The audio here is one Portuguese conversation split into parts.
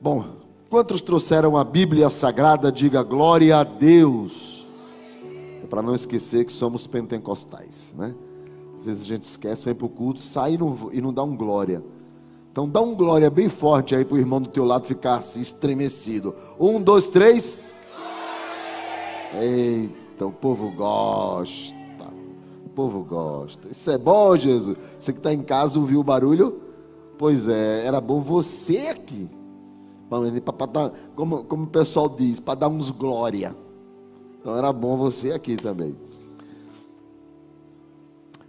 Bom, quantos trouxeram a Bíblia Sagrada? Diga glória a Deus. É para não esquecer que somos pentecostais, né? Às vezes a gente esquece, vem para o culto, sai e não, e não dá um glória. Então dá um glória bem forte aí para o irmão do teu lado ficar assim estremecido. Um, dois, três. Eita, o povo gosta. O povo gosta. Isso é bom, Jesus. Você que está em casa ouviu o barulho? Pois é, era bom você aqui para dar, como, como o pessoal diz, para dar glória. Então era bom você aqui também.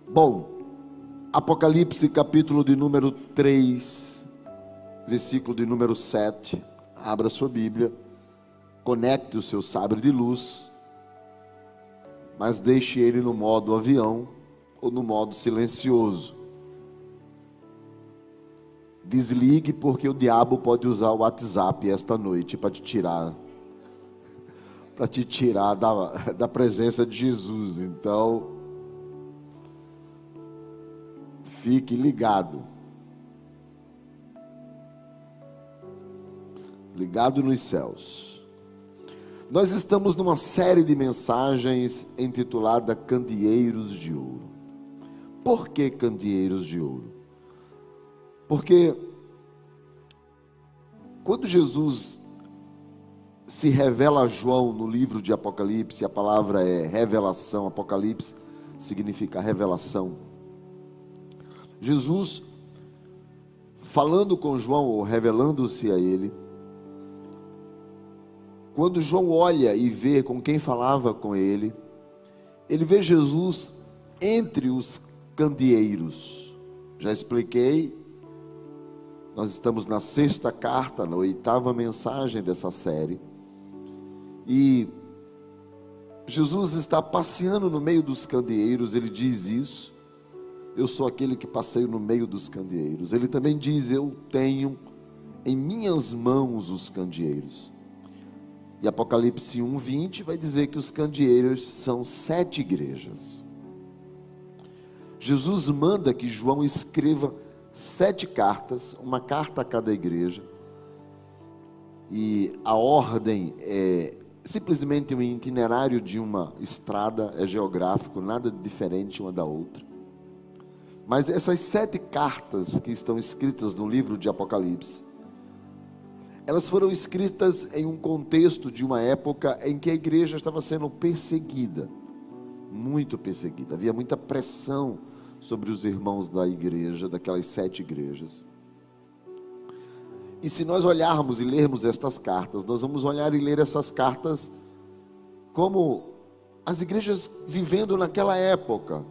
Bom, Apocalipse capítulo de número 3, versículo de número 7. Abra sua Bíblia, conecte o seu sabre de luz, mas deixe ele no modo avião ou no modo silencioso. Desligue, porque o diabo pode usar o WhatsApp esta noite para te tirar, para te tirar da, da presença de Jesus. Então, fique ligado. Ligado nos céus. Nós estamos numa série de mensagens intitulada Candeeiros de Ouro. Por que candeeiros de ouro? Porque quando Jesus se revela a João no livro de Apocalipse, a palavra é revelação, Apocalipse significa revelação. Jesus, falando com João, ou revelando-se a ele, quando João olha e vê com quem falava com ele, ele vê Jesus entre os candeeiros. Já expliquei nós estamos na sexta carta, na oitava mensagem dessa série. E Jesus está passeando no meio dos candeeiros, ele diz isso. Eu sou aquele que passeio no meio dos candeeiros. Ele também diz: Eu tenho em minhas mãos os candeeiros. E Apocalipse 1:20 vai dizer que os candeeiros são sete igrejas. Jesus manda que João escreva sete cartas, uma carta a cada igreja. E a ordem é simplesmente um itinerário de uma estrada, é geográfico, nada diferente uma da outra. Mas essas sete cartas que estão escritas no livro de Apocalipse, elas foram escritas em um contexto de uma época em que a igreja estava sendo perseguida, muito perseguida, havia muita pressão sobre os irmãos da igreja, daquelas sete igrejas. E se nós olharmos e lermos estas cartas, nós vamos olhar e ler essas cartas como as igrejas vivendo naquela época,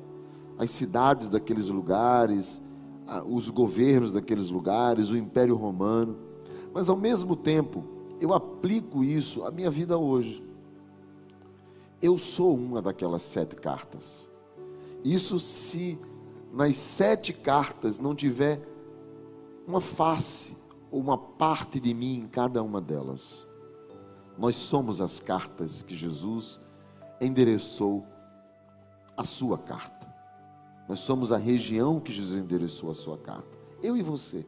as cidades daqueles lugares, os governos daqueles lugares, o Império Romano. Mas ao mesmo tempo, eu aplico isso à minha vida hoje. Eu sou uma daquelas sete cartas. Isso se nas sete cartas não tiver uma face ou uma parte de mim em cada uma delas. Nós somos as cartas que Jesus endereçou a sua carta. Nós somos a região que Jesus endereçou a sua carta. Eu e você.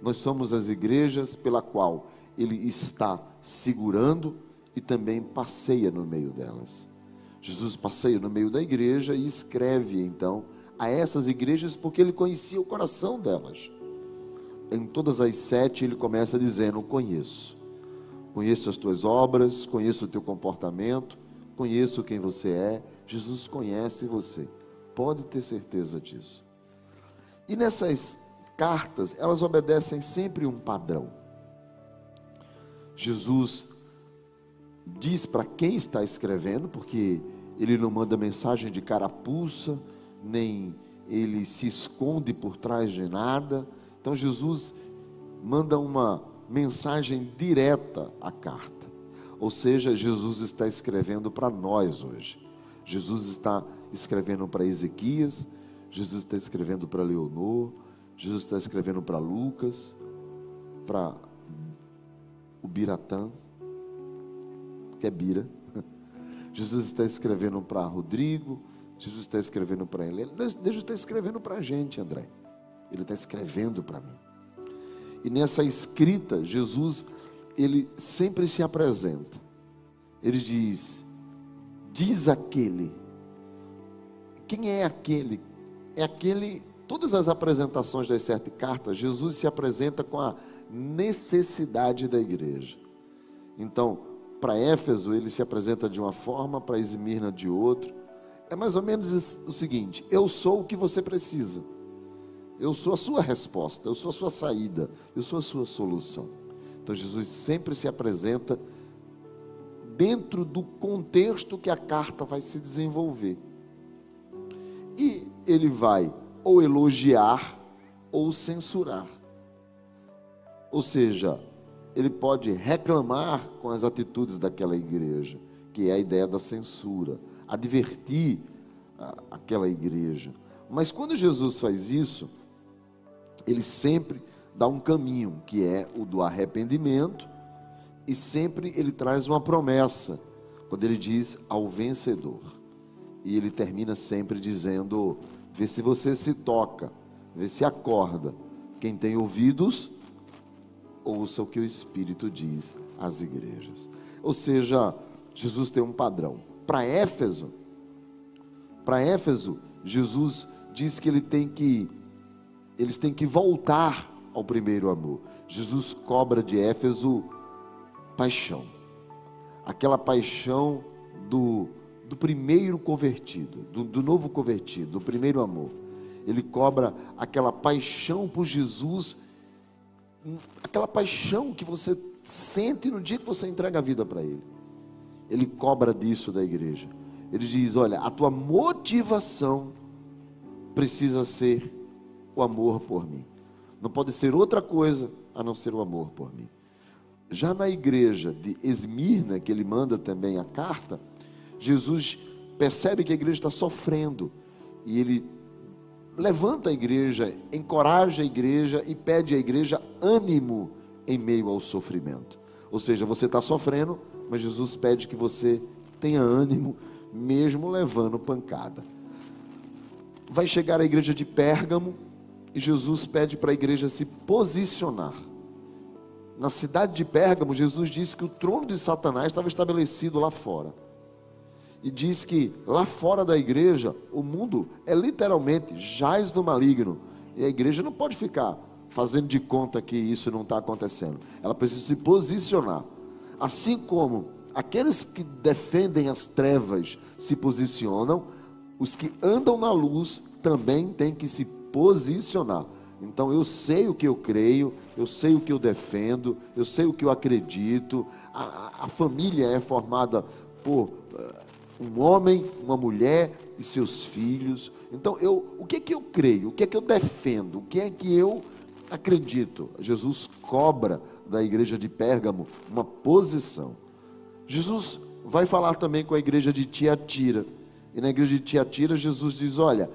Nós somos as igrejas pela qual ele está segurando e também passeia no meio delas. Jesus passeia no meio da igreja e escreve então a essas igrejas porque ele conhecia o coração delas. Em todas as sete, ele começa dizendo: Conheço. Conheço as tuas obras, conheço o teu comportamento, conheço quem você é. Jesus conhece você. Pode ter certeza disso. E nessas cartas, elas obedecem sempre um padrão. Jesus diz para quem está escrevendo, porque ele não manda mensagem de carapuça, nem ele se esconde por trás de nada. Então Jesus manda uma mensagem direta à carta. Ou seja, Jesus está escrevendo para nós hoje. Jesus está escrevendo para Ezequias, Jesus está escrevendo para Leonor, Jesus está escrevendo para Lucas, para o Biratã, que é Bira. Jesus está escrevendo para Rodrigo, Jesus está escrevendo para ele. Deus está escrevendo para a gente, André. Ele está escrevendo para mim. E nessa escrita, Jesus, ele sempre se apresenta. Ele diz: Diz aquele. Quem é aquele? É aquele. Todas as apresentações das sete cartas, Jesus se apresenta com a necessidade da igreja. Então, para Éfeso, ele se apresenta de uma forma, para Esmirna de outra. É mais ou menos o seguinte: eu sou o que você precisa. Eu sou a sua resposta, eu sou a sua saída, eu sou a sua solução. Então Jesus sempre se apresenta dentro do contexto que a carta vai se desenvolver. E ele vai ou elogiar ou censurar. Ou seja, ele pode reclamar com as atitudes daquela igreja, que é a ideia da censura, advertir aquela igreja. Mas quando Jesus faz isso, ele sempre dá um caminho, que é o do arrependimento, e sempre ele traz uma promessa, quando ele diz ao vencedor. E ele termina sempre dizendo: vê se você se toca, vê se acorda. Quem tem ouvidos, ouça o que o Espírito diz às igrejas. Ou seja, Jesus tem um padrão. Para Éfeso, para Éfeso, Jesus diz que ele tem que eles têm que voltar ao primeiro amor. Jesus cobra de Éfeso paixão. Aquela paixão do, do primeiro convertido, do, do novo convertido, do primeiro amor. Ele cobra aquela paixão por Jesus aquela paixão que você sente no dia que você entrega a vida para Ele. Ele cobra disso da igreja. Ele diz: Olha, a tua motivação precisa ser o amor por mim. Não pode ser outra coisa a não ser o amor por mim. Já na igreja de Esmirna, que ele manda também a carta, Jesus percebe que a igreja está sofrendo e ele levanta a igreja, encoraja a igreja e pede à igreja ânimo em meio ao sofrimento. Ou seja, você está sofrendo, mas Jesus pede que você tenha ânimo, mesmo levando pancada. Vai chegar a igreja de Pérgamo e Jesus pede para a igreja se posicionar. Na cidade de Pérgamo, Jesus disse que o trono de Satanás estava estabelecido lá fora e diz que lá fora da igreja, o mundo é literalmente jaz no maligno. E a igreja não pode ficar fazendo de conta que isso não está acontecendo. Ela precisa se posicionar. Assim como aqueles que defendem as trevas se posicionam, os que andam na luz também têm que se posicionar. Então eu sei o que eu creio, eu sei o que eu defendo, eu sei o que eu acredito. A, a família é formada por um homem, uma mulher e seus filhos. Então, eu, o que é que eu creio? O que é que eu defendo? O que é que eu acredito? Jesus cobra da igreja de Pérgamo uma posição. Jesus vai falar também com a igreja de Tiatira. E na igreja de Tiatira, Jesus diz: Olha,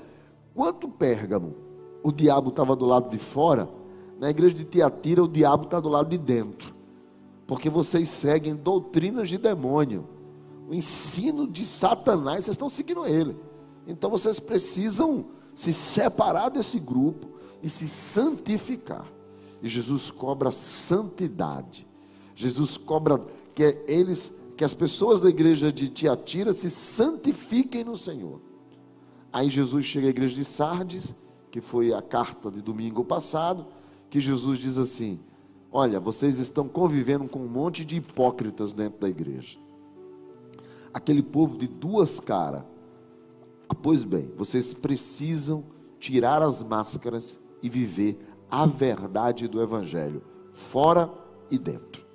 quanto Pérgamo o diabo estava do lado de fora, na igreja de Tiatira o diabo está do lado de dentro. Porque vocês seguem doutrinas de demônio o ensino de Satanás, vocês estão seguindo ele. Então vocês precisam se separar desse grupo e se santificar. E Jesus cobra santidade. Jesus cobra que eles, que as pessoas da igreja de Tiatira se santifiquem no Senhor. Aí Jesus chega à igreja de Sardes, que foi a carta de domingo passado, que Jesus diz assim: Olha, vocês estão convivendo com um monte de hipócritas dentro da igreja aquele povo de duas caras. Ah, pois bem, vocês precisam tirar as máscaras e viver a verdade do Evangelho, fora e dentro.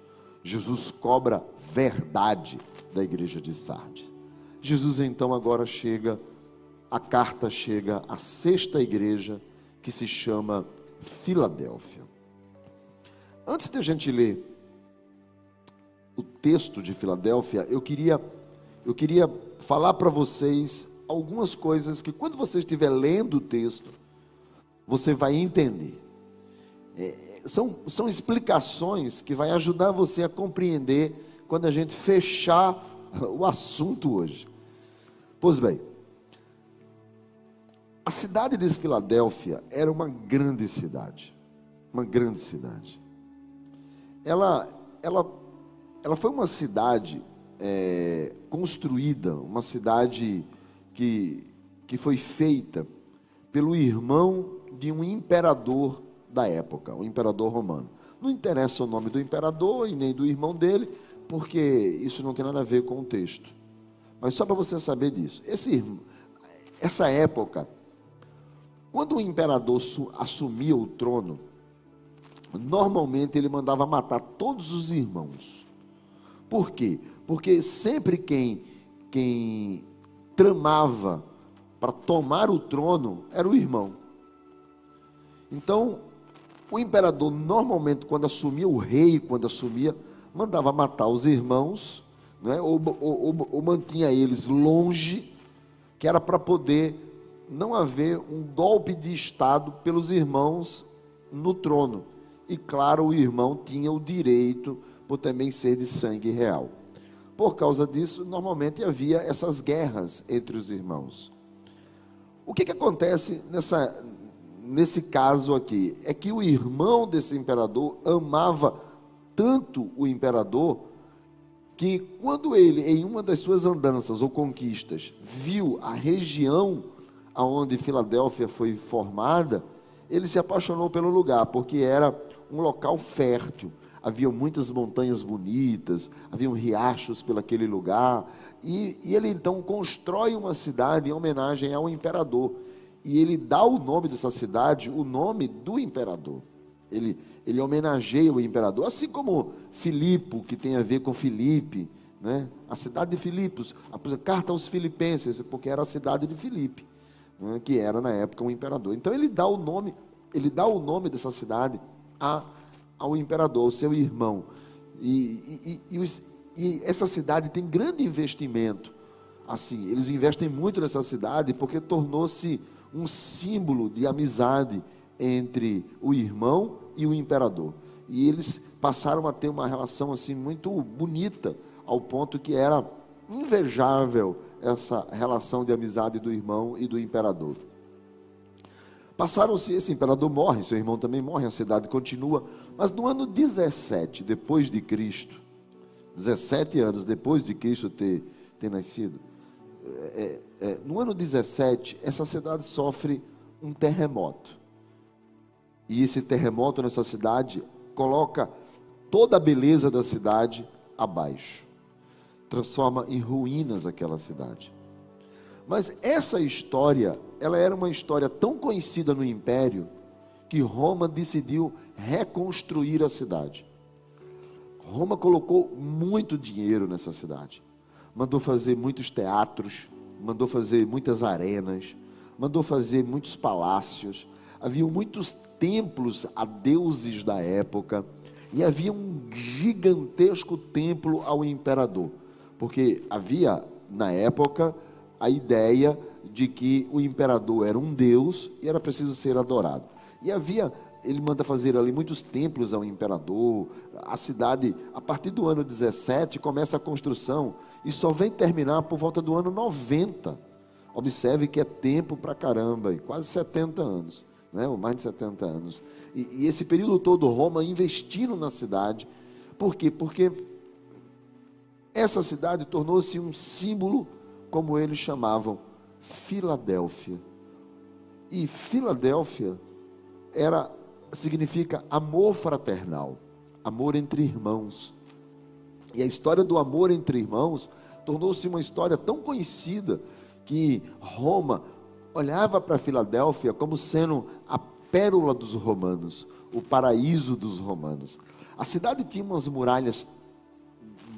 Jesus cobra verdade da igreja de Sardes. Jesus então agora chega, a carta chega à sexta igreja, que se chama Filadélfia. Antes de a gente ler o texto de Filadélfia, eu queria eu queria falar para vocês algumas coisas que, quando você estiver lendo o texto, você vai entender. É, são, são explicações que vai ajudar você a compreender quando a gente fechar o assunto hoje. Pois bem, a cidade de Filadélfia era uma grande cidade, uma grande cidade. Ela, ela, ela foi uma cidade é, construída, uma cidade que, que foi feita pelo irmão de um imperador da época, o imperador romano. Não interessa o nome do imperador e nem do irmão dele, porque isso não tem nada a ver com o texto. Mas só para você saber disso. Esse, essa época, quando o imperador assumia o trono, normalmente ele mandava matar todos os irmãos. Por quê? Porque sempre quem, quem tramava para tomar o trono era o irmão. Então, o imperador normalmente, quando assumia o rei, quando assumia, mandava matar os irmãos, né, ou, ou, ou, ou mantinha eles longe, que era para poder não haver um golpe de Estado pelos irmãos no trono. E claro, o irmão tinha o direito por também ser de sangue real. Por causa disso, normalmente havia essas guerras entre os irmãos. O que, que acontece nessa, nesse caso aqui? É que o irmão desse imperador amava tanto o imperador que quando ele, em uma das suas andanças ou conquistas, viu a região aonde Filadélfia foi formada, ele se apaixonou pelo lugar, porque era um local fértil. Havia muitas montanhas bonitas, haviam riachos pelaquele lugar, e, e ele então constrói uma cidade em homenagem ao imperador. E ele dá o nome dessa cidade, o nome do imperador. Ele, ele homenageia o imperador, assim como Filipe, que tem a ver com Filipe, né? a cidade de Filipos, a carta aos filipenses, porque era a cidade de Filipe, né? que era na época um imperador. Então ele dá o nome, ele dá o nome dessa cidade a, ao imperador, ao seu irmão. E, e, e, e essa cidade tem grande investimento. Assim, eles investem muito nessa cidade porque tornou-se um símbolo de amizade entre o irmão e o imperador. E eles passaram a ter uma relação assim muito bonita, ao ponto que era invejável essa relação de amizade do irmão e do imperador. Passaram-se, esse imperador morre, seu irmão também morre, a cidade continua, mas no ano 17 depois de Cristo, 17 anos depois de Cristo ter, ter nascido, é, é, é no ano 17, essa cidade sofre um terremoto. E esse terremoto nessa cidade coloca toda a beleza da cidade abaixo. Transforma em ruínas aquela cidade. Mas essa história, ela era uma história tão conhecida no império que Roma decidiu reconstruir a cidade. Roma colocou muito dinheiro nessa cidade. Mandou fazer muitos teatros, mandou fazer muitas arenas, mandou fazer muitos palácios. Havia muitos templos a deuses da época e havia um gigantesco templo ao imperador, porque havia na época a ideia de que o imperador era um deus e era preciso ser adorado. E havia ele manda fazer ali muitos templos ao imperador. A cidade, a partir do ano 17, começa a construção e só vem terminar por volta do ano 90. Observe que é tempo para caramba, quase 70 anos, né? ou mais de 70 anos. E, e esse período todo, Roma investindo na cidade. Por quê? Porque essa cidade tornou-se um símbolo, como eles chamavam, Filadélfia. E Filadélfia era significa amor fraternal, amor entre irmãos. E a história do amor entre irmãos tornou-se uma história tão conhecida que Roma olhava para Filadélfia como sendo a pérola dos romanos, o paraíso dos romanos. A cidade tinha umas muralhas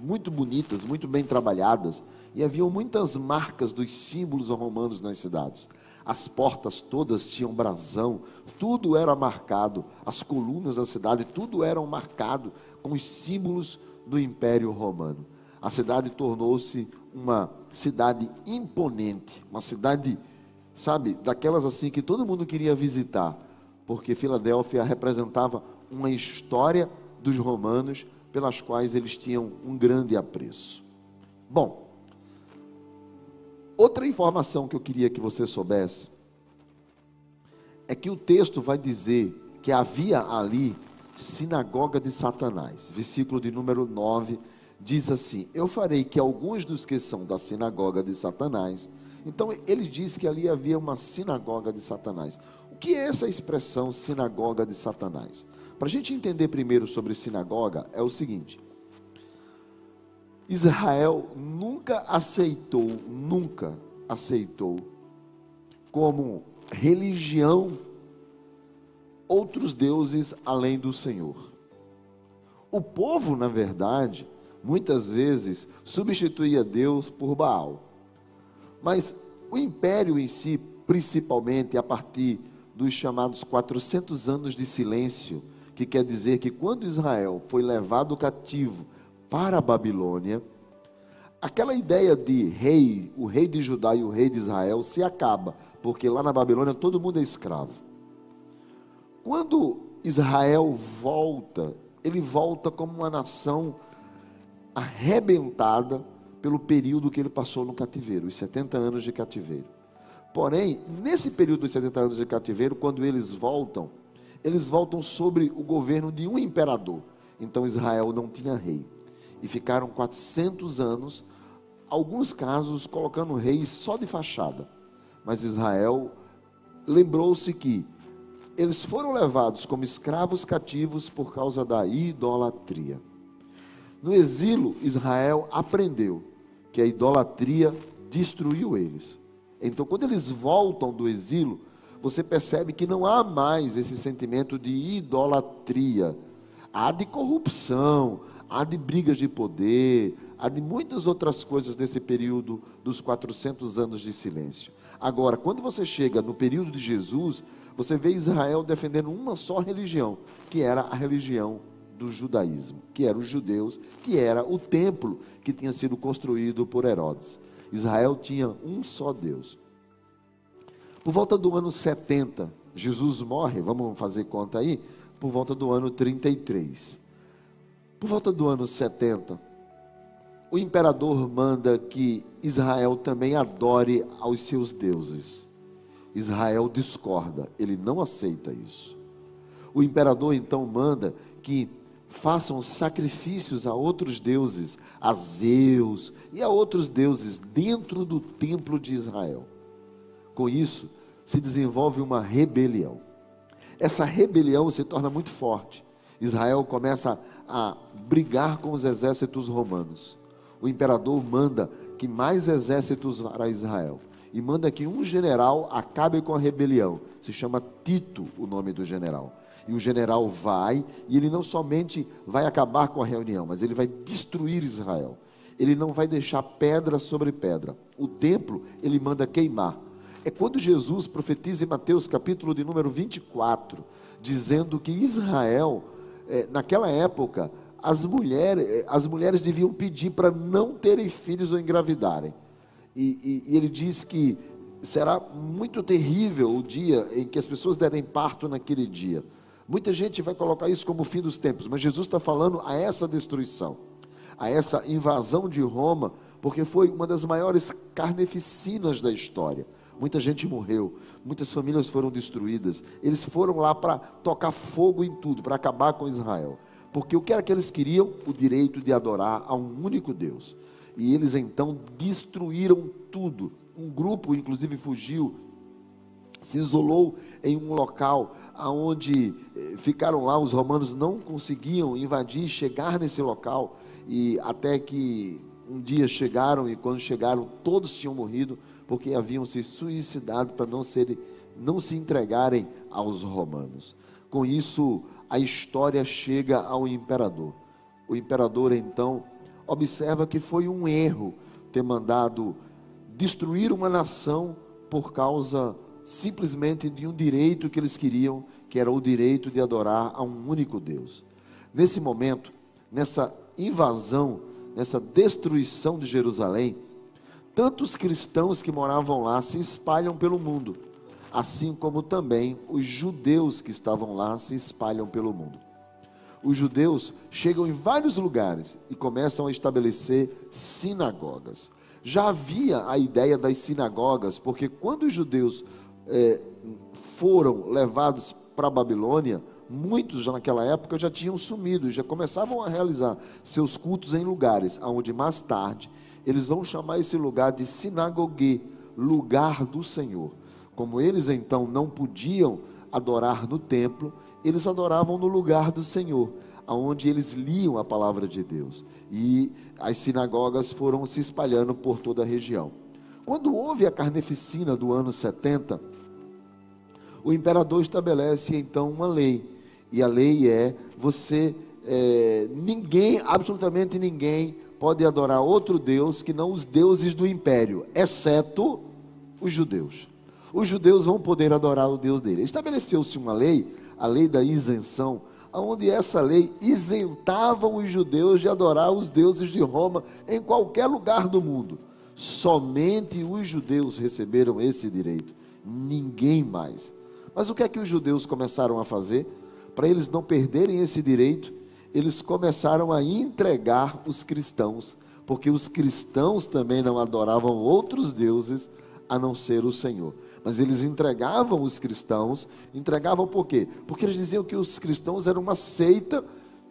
muito bonitas, muito bem trabalhadas, e havia muitas marcas dos símbolos romanos nas cidades. As portas todas tinham brasão, tudo era marcado, as colunas da cidade, tudo eram marcado com os símbolos do Império Romano. A cidade tornou-se uma cidade imponente, uma cidade, sabe, daquelas assim que todo mundo queria visitar, porque Filadélfia representava uma história dos romanos pelas quais eles tinham um grande apreço. Bom, outra informação que eu queria que você soubesse é que o texto vai dizer que havia ali sinagoga de Satanás. Versículo de número 9 diz assim: Eu farei que alguns dos que são da sinagoga de Satanás. Então ele diz que ali havia uma sinagoga de Satanás. O que é essa expressão sinagoga de Satanás? Para a gente entender primeiro sobre sinagoga, é o seguinte: Israel nunca aceitou, nunca aceitou como religião outros deuses além do Senhor. O povo, na verdade, muitas vezes substituía Deus por Baal. Mas o império em si, principalmente a partir dos chamados 400 anos de silêncio, que quer dizer que quando Israel foi levado cativo para a Babilônia, aquela ideia de rei, o rei de Judá e o rei de Israel se acaba, porque lá na Babilônia todo mundo é escravo. Quando Israel volta, ele volta como uma nação arrebentada pelo período que ele passou no cativeiro, os 70 anos de cativeiro. Porém, nesse período dos 70 anos de cativeiro, quando eles voltam, eles voltam sobre o governo de um imperador. Então Israel não tinha rei. E ficaram 400 anos, alguns casos colocando reis só de fachada. Mas Israel lembrou-se que eles foram levados como escravos cativos por causa da idolatria. No exílio, Israel aprendeu que a idolatria destruiu eles. Então, quando eles voltam do exílio, você percebe que não há mais esse sentimento de idolatria. Há de corrupção, há de brigas de poder, há de muitas outras coisas desse período dos 400 anos de silêncio. Agora, quando você chega no período de Jesus, você vê Israel defendendo uma só religião, que era a religião do judaísmo, que eram os judeus, que era o templo que tinha sido construído por Herodes. Israel tinha um só Deus. Por volta do ano 70, Jesus morre, vamos fazer conta aí, por volta do ano 33. Por volta do ano 70, o imperador manda que Israel também adore aos seus deuses. Israel discorda, ele não aceita isso. O imperador então manda que façam sacrifícios a outros deuses, a Zeus e a outros deuses dentro do templo de Israel. Com isso, se desenvolve uma rebelião. Essa rebelião se torna muito forte. Israel começa a brigar com os exércitos romanos. O imperador manda que mais exércitos vá a Israel e manda que um general acabe com a rebelião. Se chama Tito, o nome do general. E o general vai, e ele não somente vai acabar com a reunião, mas ele vai destruir Israel. Ele não vai deixar pedra sobre pedra. O templo ele manda queimar. É quando Jesus profetiza em Mateus capítulo de número 24, dizendo que Israel, é, naquela época, as mulheres, é, as mulheres deviam pedir para não terem filhos ou engravidarem. E, e, e ele diz que será muito terrível o dia em que as pessoas derem parto naquele dia. Muita gente vai colocar isso como o fim dos tempos, mas Jesus está falando a essa destruição, a essa invasão de Roma, porque foi uma das maiores carneficinas da história. Muita gente morreu, muitas famílias foram destruídas. Eles foram lá para tocar fogo em tudo, para acabar com Israel. Porque o que era que eles queriam? O direito de adorar a um único Deus. E eles então destruíram tudo. Um grupo, inclusive, fugiu, se isolou em um local aonde eh, ficaram lá, os romanos não conseguiam invadir, chegar nesse local, e até que um dia chegaram, e quando chegaram, todos tinham morrido, porque haviam se suicidado para não, serem, não se entregarem aos romanos. Com isso, a história chega ao imperador. O imperador então observa que foi um erro ter mandado destruir uma nação por causa simplesmente de um direito que eles queriam, que era o direito de adorar a um único Deus. Nesse momento, nessa invasão, nessa destruição de Jerusalém, tantos cristãos que moravam lá se espalham pelo mundo, assim como também os judeus que estavam lá se espalham pelo mundo. os judeus chegam em vários lugares e começam a estabelecer sinagogas. Já havia a ideia das sinagogas, porque quando os judeus é, foram levados para a Babilônia, muitos já naquela época já tinham sumido, já começavam a realizar seus cultos em lugares onde mais tarde eles vão chamar esse lugar de sinagogue, lugar do Senhor. Como eles então não podiam adorar no templo, eles adoravam no lugar do Senhor, aonde eles liam a palavra de Deus. E as sinagogas foram se espalhando por toda a região. Quando houve a carneficina do ano 70, o imperador estabelece então uma lei. E a lei é: você, é, ninguém, absolutamente ninguém, pode adorar outro Deus que não os deuses do império, exceto os judeus. Os judeus vão poder adorar o Deus dele. Estabeleceu-se uma lei, a lei da isenção, onde essa lei isentava os judeus de adorar os deuses de Roma em qualquer lugar do mundo. Somente os judeus receberam esse direito, ninguém mais. Mas o que é que os judeus começaram a fazer? Para eles não perderem esse direito, eles começaram a entregar os cristãos, porque os cristãos também não adoravam outros deuses a não ser o Senhor. Mas eles entregavam os cristãos, entregavam por quê? Porque eles diziam que os cristãos eram uma seita,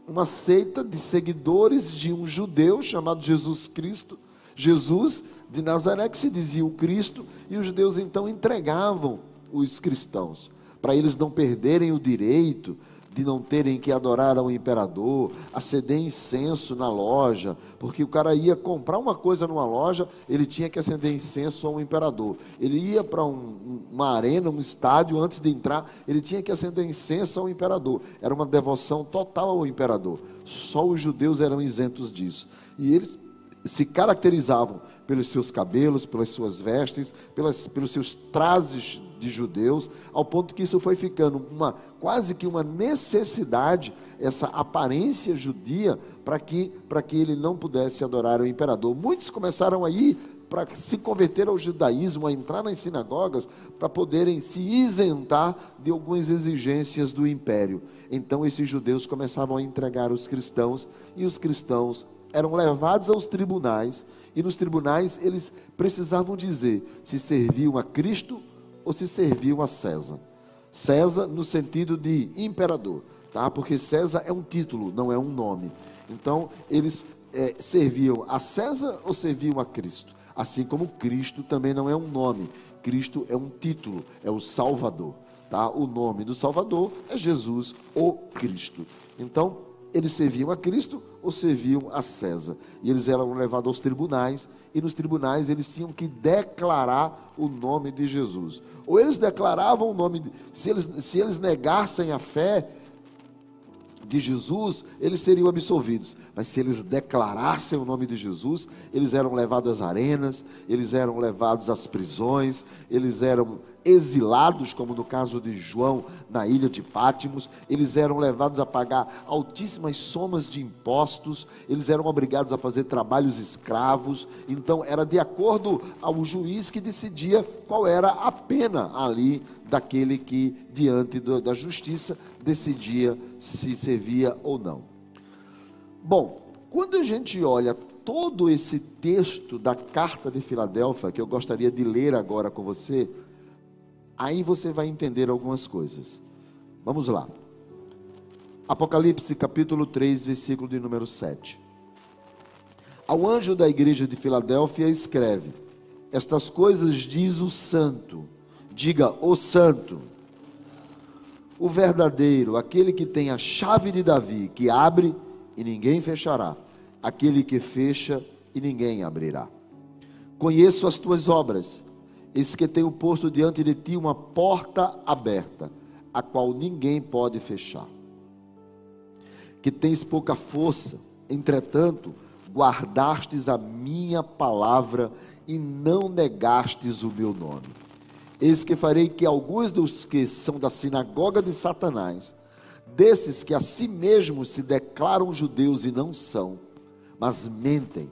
uma seita de seguidores de um judeu chamado Jesus Cristo, Jesus de Nazaré, que se dizia o Cristo, e os judeus então entregavam os cristãos, para eles não perderem o direito de não terem que adorar ao imperador, acender incenso na loja, porque o cara ia comprar uma coisa numa loja, ele tinha que acender incenso ao imperador. Ele ia para um, uma arena, um estádio, antes de entrar, ele tinha que acender incenso ao imperador. Era uma devoção total ao imperador. Só os judeus eram isentos disso. E eles se caracterizavam pelos seus cabelos, pelas suas vestes, pelas, pelos seus trajes de judeus, ao ponto que isso foi ficando uma quase que uma necessidade, essa aparência judia, para que, que ele não pudesse adorar o imperador. Muitos começaram a ir para se converter ao judaísmo, a entrar nas sinagogas, para poderem se isentar de algumas exigências do império. Então esses judeus começavam a entregar os cristãos e os cristãos eram levados aos tribunais e nos tribunais eles precisavam dizer se serviam a Cristo ou se serviam a César. César no sentido de imperador, tá? Porque César é um título, não é um nome. Então eles é, serviam a César ou serviam a Cristo? Assim como Cristo também não é um nome, Cristo é um título, é o Salvador. Tá? O nome do Salvador é Jesus, o Cristo. Então, eles serviam a Cristo ou serviam a César. E eles eram levados aos tribunais, e nos tribunais eles tinham que declarar o nome de Jesus. Ou eles declaravam o nome, de, se, eles, se eles negassem a fé de Jesus, eles seriam absolvidos. Mas se eles declarassem o nome de Jesus, eles eram levados às arenas, eles eram levados às prisões, eles eram exilados, como no caso de João na ilha de Pátimos, eles eram levados a pagar altíssimas somas de impostos, eles eram obrigados a fazer trabalhos escravos, então era de acordo ao juiz que decidia qual era a pena ali daquele que, diante da justiça, decidia se servia ou não. Bom, quando a gente olha todo esse texto da carta de Filadélfia, que eu gostaria de ler agora com você, Aí você vai entender algumas coisas. Vamos lá. Apocalipse capítulo 3, versículo de número 7. Ao anjo da igreja de Filadélfia escreve: Estas coisas diz o santo. Diga o santo. O verdadeiro, aquele que tem a chave de Davi, que abre e ninguém fechará, aquele que fecha e ninguém abrirá. Conheço as tuas obras Eis que tenho posto diante de ti uma porta aberta, a qual ninguém pode fechar. Que tens pouca força, entretanto, guardastes a minha palavra e não negastes o meu nome. Eis que farei que alguns dos que são da sinagoga de Satanás, desses que a si mesmos se declaram judeus e não são, mas mentem,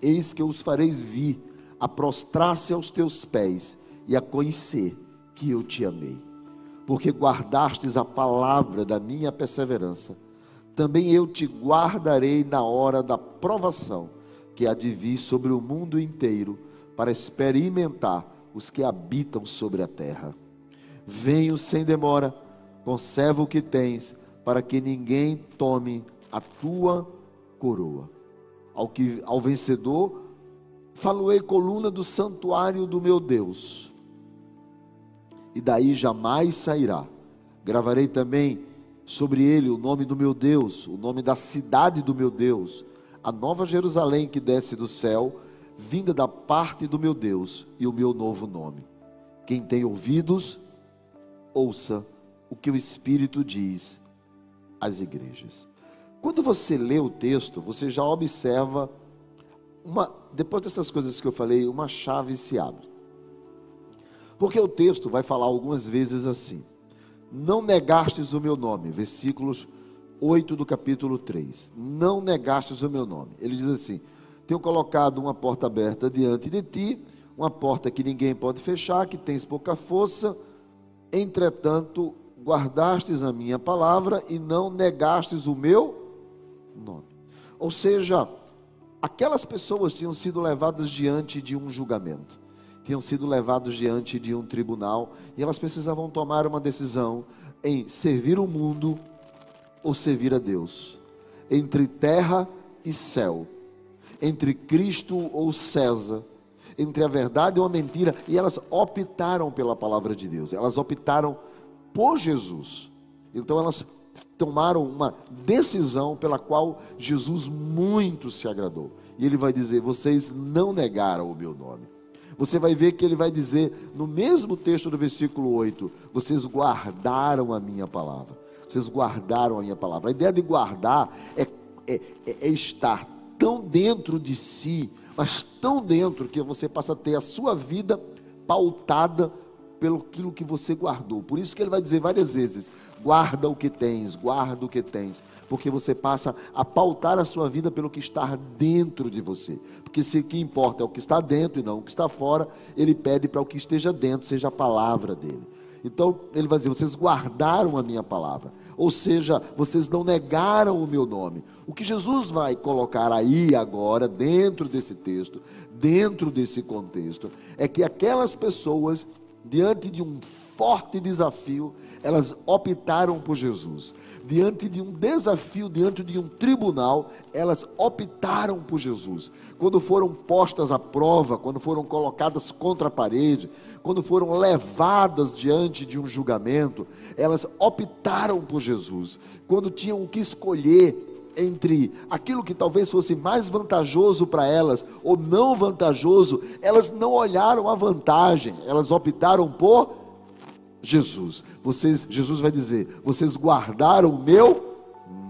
eis que os fareis vir a prostrar-se aos teus pés e a conhecer que eu te amei. Porque guardastes a palavra da minha perseverança, também eu te guardarei na hora da provação, que há de vir sobre o mundo inteiro, para experimentar os que habitam sobre a terra. Venho sem demora, conserva o que tens, para que ninguém tome a tua coroa. Ao, que, ao vencedor, faloei coluna do santuário do meu Deus, e daí jamais sairá. Gravarei também sobre ele o nome do meu Deus, o nome da cidade do meu Deus, a nova Jerusalém que desce do céu, vinda da parte do meu Deus, e o meu novo nome. Quem tem ouvidos, ouça o que o Espírito diz às igrejas. Quando você lê o texto, você já observa uma, depois dessas coisas que eu falei, uma chave se abre. Porque o texto vai falar algumas vezes assim: Não negastes o meu nome, versículos 8 do capítulo 3. Não negastes o meu nome. Ele diz assim: Tenho colocado uma porta aberta diante de ti, uma porta que ninguém pode fechar, que tens pouca força, entretanto, guardastes a minha palavra e não negastes o meu nome. Ou seja, aquelas pessoas tinham sido levadas diante de um julgamento tinham sido levados diante de um tribunal e elas precisavam tomar uma decisão em servir o mundo ou servir a Deus, entre terra e céu, entre Cristo ou César, entre a verdade ou a mentira, e elas optaram pela palavra de Deus, elas optaram por Jesus. Então elas tomaram uma decisão pela qual Jesus muito se agradou. E ele vai dizer: Vocês não negaram o meu nome você vai ver que ele vai dizer no mesmo texto do versículo 8: Vocês guardaram a minha palavra. Vocês guardaram a minha palavra. A ideia de guardar é, é, é estar tão dentro de si, mas tão dentro que você passa a ter a sua vida pautada pelo aquilo que você guardou. Por isso que ele vai dizer várias vezes: guarda o que tens, guarda o que tens, porque você passa a pautar a sua vida pelo que está dentro de você. Porque se o que importa é o que está dentro e não o que está fora, ele pede para o que esteja dentro seja a palavra dele. Então ele vai dizer: vocês guardaram a minha palavra, ou seja, vocês não negaram o meu nome. O que Jesus vai colocar aí agora, dentro desse texto, dentro desse contexto, é que aquelas pessoas diante de um forte desafio, elas optaram por Jesus. Diante de um desafio, diante de um tribunal, elas optaram por Jesus. Quando foram postas à prova, quando foram colocadas contra a parede, quando foram levadas diante de um julgamento, elas optaram por Jesus. Quando tinham que escolher entre aquilo que talvez fosse mais vantajoso para elas ou não vantajoso, elas não olharam a vantagem, elas optaram por Jesus. Vocês, Jesus vai dizer: "Vocês guardaram o meu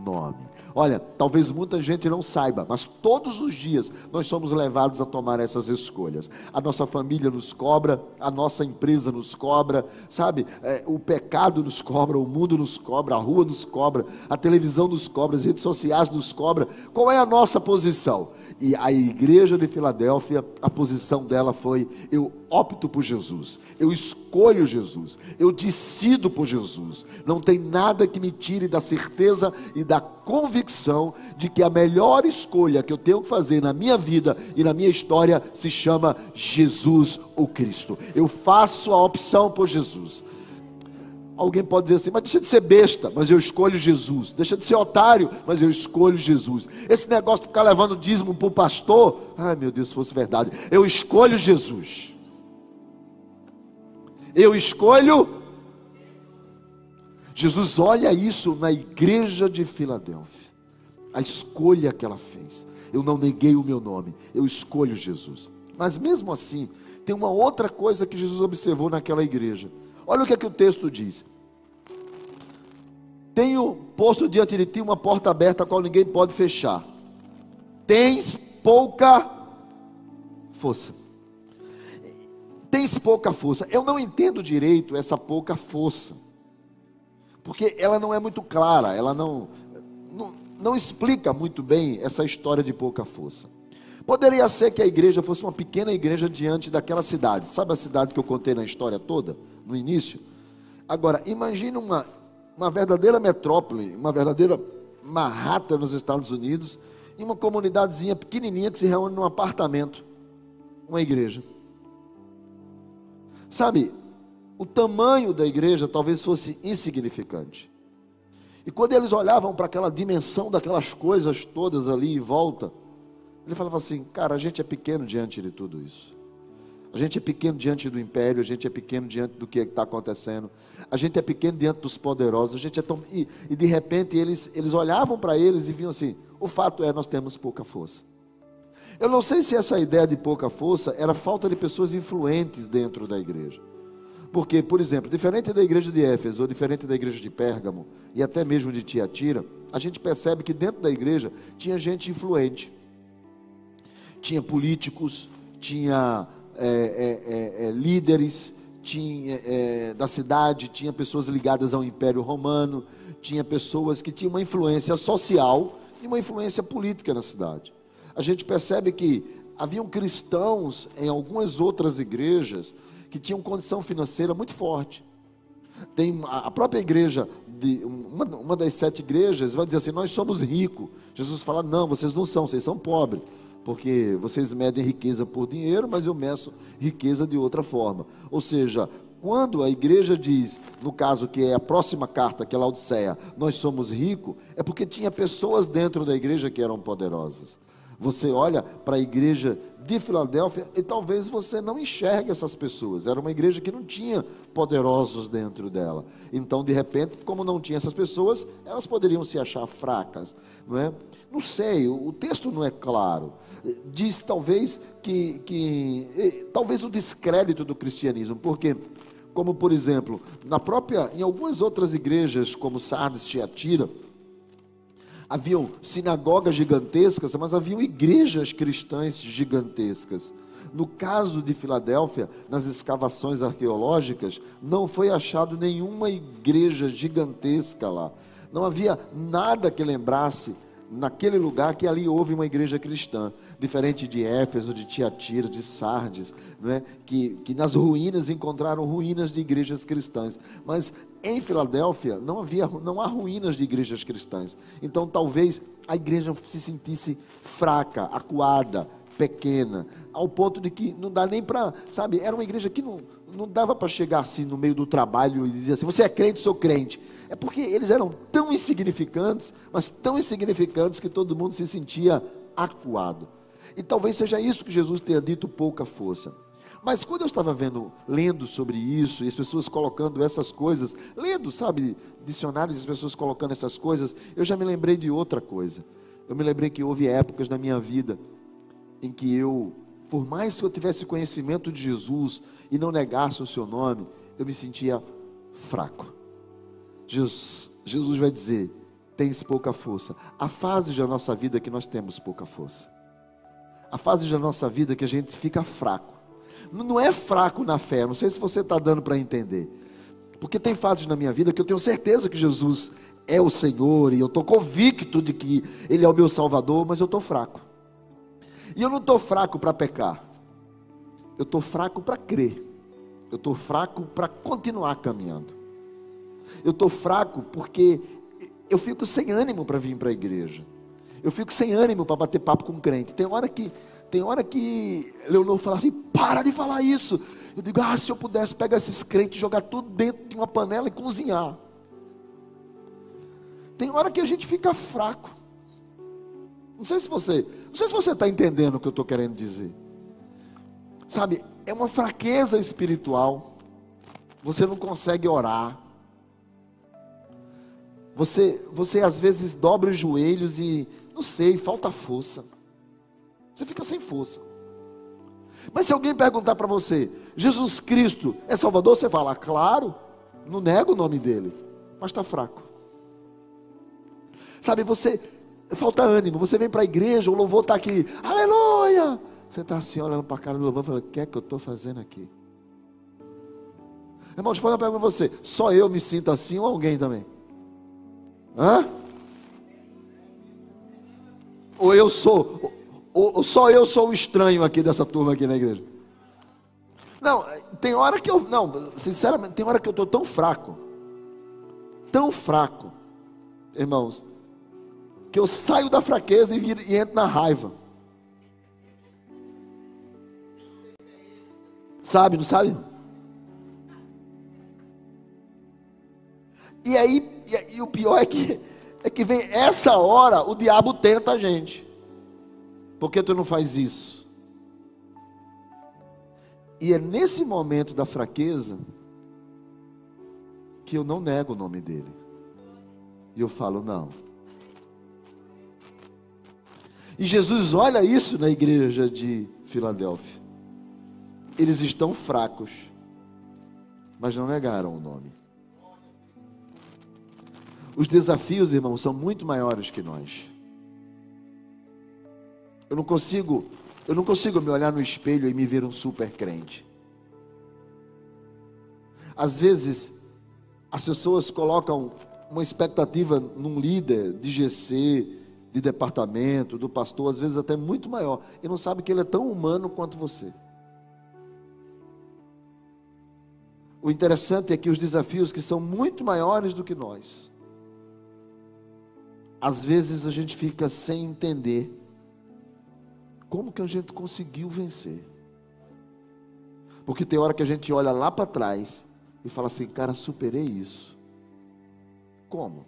nome". Olha, talvez muita gente não saiba, mas todos os dias nós somos levados a tomar essas escolhas. A nossa família nos cobra, a nossa empresa nos cobra, sabe? É, o pecado nos cobra, o mundo nos cobra, a rua nos cobra, a televisão nos cobra, as redes sociais nos cobra. Qual é a nossa posição? E a igreja de Filadélfia, a posição dela foi: eu opto por Jesus, eu escolho Jesus, eu decido por Jesus. Não tem nada que me tire da certeza e da convicção de que a melhor escolha que eu tenho que fazer na minha vida e na minha história se chama Jesus o Cristo. Eu faço a opção por Jesus. Alguém pode dizer assim, mas deixa de ser besta, mas eu escolho Jesus. Deixa de ser otário, mas eu escolho Jesus. Esse negócio de ficar levando dízimo para o pastor, ai meu Deus, se fosse verdade, eu escolho Jesus. Eu escolho. Jesus olha isso na igreja de Filadélfia, a escolha que ela fez. Eu não neguei o meu nome, eu escolho Jesus. Mas mesmo assim, tem uma outra coisa que Jesus observou naquela igreja. Olha o que, é que o texto diz. Tenho posto diante de ti uma porta aberta a qual ninguém pode fechar. Tens pouca força. Tens pouca força. Eu não entendo direito essa pouca força. Porque ela não é muito clara, ela não, não, não explica muito bem essa história de pouca força. Poderia ser que a igreja fosse uma pequena igreja diante daquela cidade. Sabe a cidade que eu contei na história toda, no início? Agora, imagine uma, uma verdadeira metrópole, uma verdadeira Manhattan, nos Estados Unidos, em uma comunidadezinha pequenininha que se reúne num apartamento, uma igreja. Sabe, o tamanho da igreja talvez fosse insignificante. E quando eles olhavam para aquela dimensão daquelas coisas todas ali em volta, ele falava assim: cara, a gente é pequeno diante de tudo isso. A gente é pequeno diante do império, a gente é pequeno diante do que está acontecendo, a gente é pequeno diante dos poderosos, a gente é tão. E, e de repente eles, eles olhavam para eles e viam assim: o fato é, nós temos pouca força. Eu não sei se essa ideia de pouca força era falta de pessoas influentes dentro da igreja. Porque, por exemplo, diferente da igreja de Éfeso, ou diferente da igreja de Pérgamo, e até mesmo de Tiatira, a gente percebe que dentro da igreja tinha gente influente. Tinha políticos, tinha é, é, é, é líderes tinha, é, da cidade, tinha pessoas ligadas ao Império Romano, tinha pessoas que tinham uma influência social e uma influência política na cidade. A gente percebe que haviam cristãos em algumas outras igrejas que tinham condição financeira muito forte. Tem a própria igreja, de, uma, uma das sete igrejas, vai dizer assim: Nós somos ricos. Jesus fala: Não, vocês não são, vocês são pobres. Porque vocês medem riqueza por dinheiro, mas eu meço riqueza de outra forma. Ou seja, quando a igreja diz, no caso que é a próxima carta, que é Laodiceia, nós somos ricos, é porque tinha pessoas dentro da igreja que eram poderosas. Você olha para a igreja de Filadélfia e talvez você não enxergue essas pessoas. Era uma igreja que não tinha poderosos dentro dela. Então, de repente, como não tinha essas pessoas, elas poderiam se achar fracas, não é? Não sei, o texto não é claro. Diz talvez que, que talvez o descrédito do cristianismo, porque como por exemplo, na própria em algumas outras igrejas como Sardes, Tiatira, haviam sinagogas gigantescas, mas haviam igrejas cristãs gigantescas. No caso de Filadélfia, nas escavações arqueológicas, não foi achado nenhuma igreja gigantesca lá. Não havia nada que lembrasse naquele lugar que ali houve uma igreja cristã, diferente de Éfeso, de Tiatira, de Sardes, não é? que, que nas ruínas encontraram ruínas de igrejas cristãs. Mas em Filadélfia não havia, não há ruínas de igrejas cristãs. Então talvez a igreja se sentisse fraca, acuada, pequena, ao ponto de que não dá nem para, sabe, era uma igreja que não, não dava para chegar assim no meio do trabalho e dizer assim: você é crente, sou crente. É porque eles eram tão insignificantes, mas tão insignificantes que todo mundo se sentia acuado. E talvez seja isso que Jesus tenha dito pouca força. Mas quando eu estava vendo, lendo sobre isso, e as pessoas colocando essas coisas, lendo, sabe, dicionários, as pessoas colocando essas coisas, eu já me lembrei de outra coisa. Eu me lembrei que houve épocas na minha vida em que eu, por mais que eu tivesse conhecimento de Jesus e não negasse o seu nome, eu me sentia fraco. Jesus, Jesus vai dizer: tens pouca força. A fase da nossa vida que nós temos pouca força. A fase da nossa vida que a gente fica fraco não é fraco na fé, não sei se você está dando para entender. Porque tem fases na minha vida que eu tenho certeza que Jesus é o Senhor e eu estou convicto de que Ele é o meu Salvador, mas eu estou fraco. E eu não estou fraco para pecar, eu estou fraco para crer, eu estou fraco para continuar caminhando. Eu estou fraco porque eu fico sem ânimo para vir para a igreja. Eu fico sem ânimo para bater papo com um crente. Tem hora que tem hora que Leonor fala assim: para de falar isso. Eu digo: ah, se eu pudesse pegar esses crentes, jogar tudo dentro de uma panela e cozinhar. Tem hora que a gente fica fraco. Não sei se você, não sei se você está entendendo o que eu estou querendo dizer. Sabe, é uma fraqueza espiritual. Você não consegue orar. Você, você às vezes dobra os joelhos e, não sei, falta força. Você fica sem força. Mas se alguém perguntar para você, Jesus Cristo é Salvador, você fala, claro, não nega o nome dele, mas está fraco. Sabe, você falta ânimo, você vem para a igreja, o louvor está aqui, aleluia. Você está assim olhando para a cara do louvor e falando, o que é que eu estou fazendo aqui? Irmão, deixa eu fazer uma pergunta para você: só eu me sinto assim ou alguém também? Hã? Ou eu sou, ou só eu sou o estranho aqui dessa turma aqui na igreja? Não, tem hora que eu, não, sinceramente, tem hora que eu estou tão fraco, tão fraco, irmãos, que eu saio da fraqueza e, viro, e entro na raiva. Sabe, não sabe? E aí, e, e o pior é que, é que vem essa hora, o diabo tenta a gente. Por que tu não faz isso? E é nesse momento da fraqueza que eu não nego o nome dele. E eu falo, não. E Jesus olha isso na igreja de Filadélfia. Eles estão fracos, mas não negaram o nome. Os desafios, irmãos, são muito maiores que nós. Eu não consigo, eu não consigo me olhar no espelho e me ver um super crente. Às vezes, as pessoas colocam uma expectativa num líder de GC, de departamento, do pastor, às vezes até muito maior, e não sabe que ele é tão humano quanto você. O interessante é que os desafios que são muito maiores do que nós, às vezes a gente fica sem entender como que a gente conseguiu vencer. Porque tem hora que a gente olha lá para trás e fala assim, cara, superei isso. Como?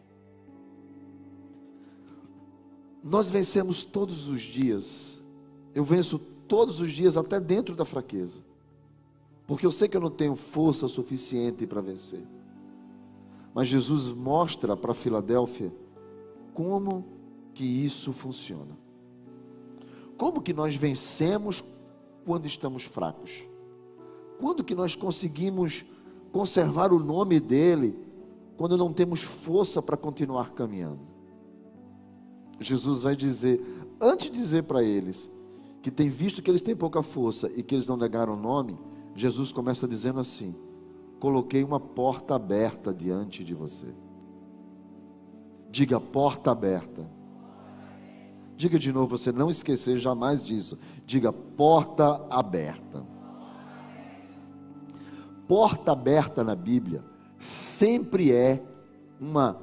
Nós vencemos todos os dias. Eu venço todos os dias, até dentro da fraqueza. Porque eu sei que eu não tenho força suficiente para vencer. Mas Jesus mostra para Filadélfia como que isso funciona. Como que nós vencemos quando estamos fracos? Quando que nós conseguimos conservar o nome dele quando não temos força para continuar caminhando? Jesus vai dizer, antes de dizer para eles que tem visto que eles têm pouca força e que eles não negaram o nome, Jesus começa dizendo assim: Coloquei uma porta aberta diante de você. Diga porta aberta. Diga de novo, você não esquecer jamais disso. Diga porta aberta. Porta aberta na Bíblia sempre é uma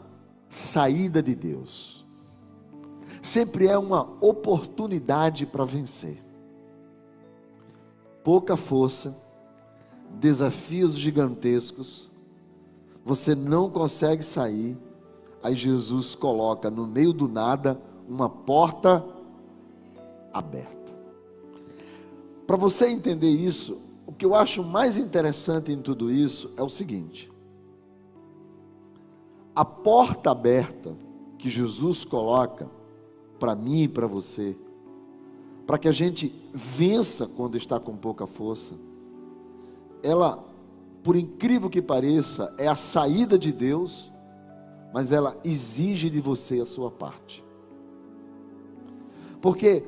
saída de Deus. Sempre é uma oportunidade para vencer. Pouca força, desafios gigantescos, você não consegue sair Aí Jesus coloca no meio do nada uma porta aberta. Para você entender isso, o que eu acho mais interessante em tudo isso é o seguinte: a porta aberta que Jesus coloca para mim e para você, para que a gente vença quando está com pouca força, ela, por incrível que pareça, é a saída de Deus mas ela exige de você a sua parte. Porque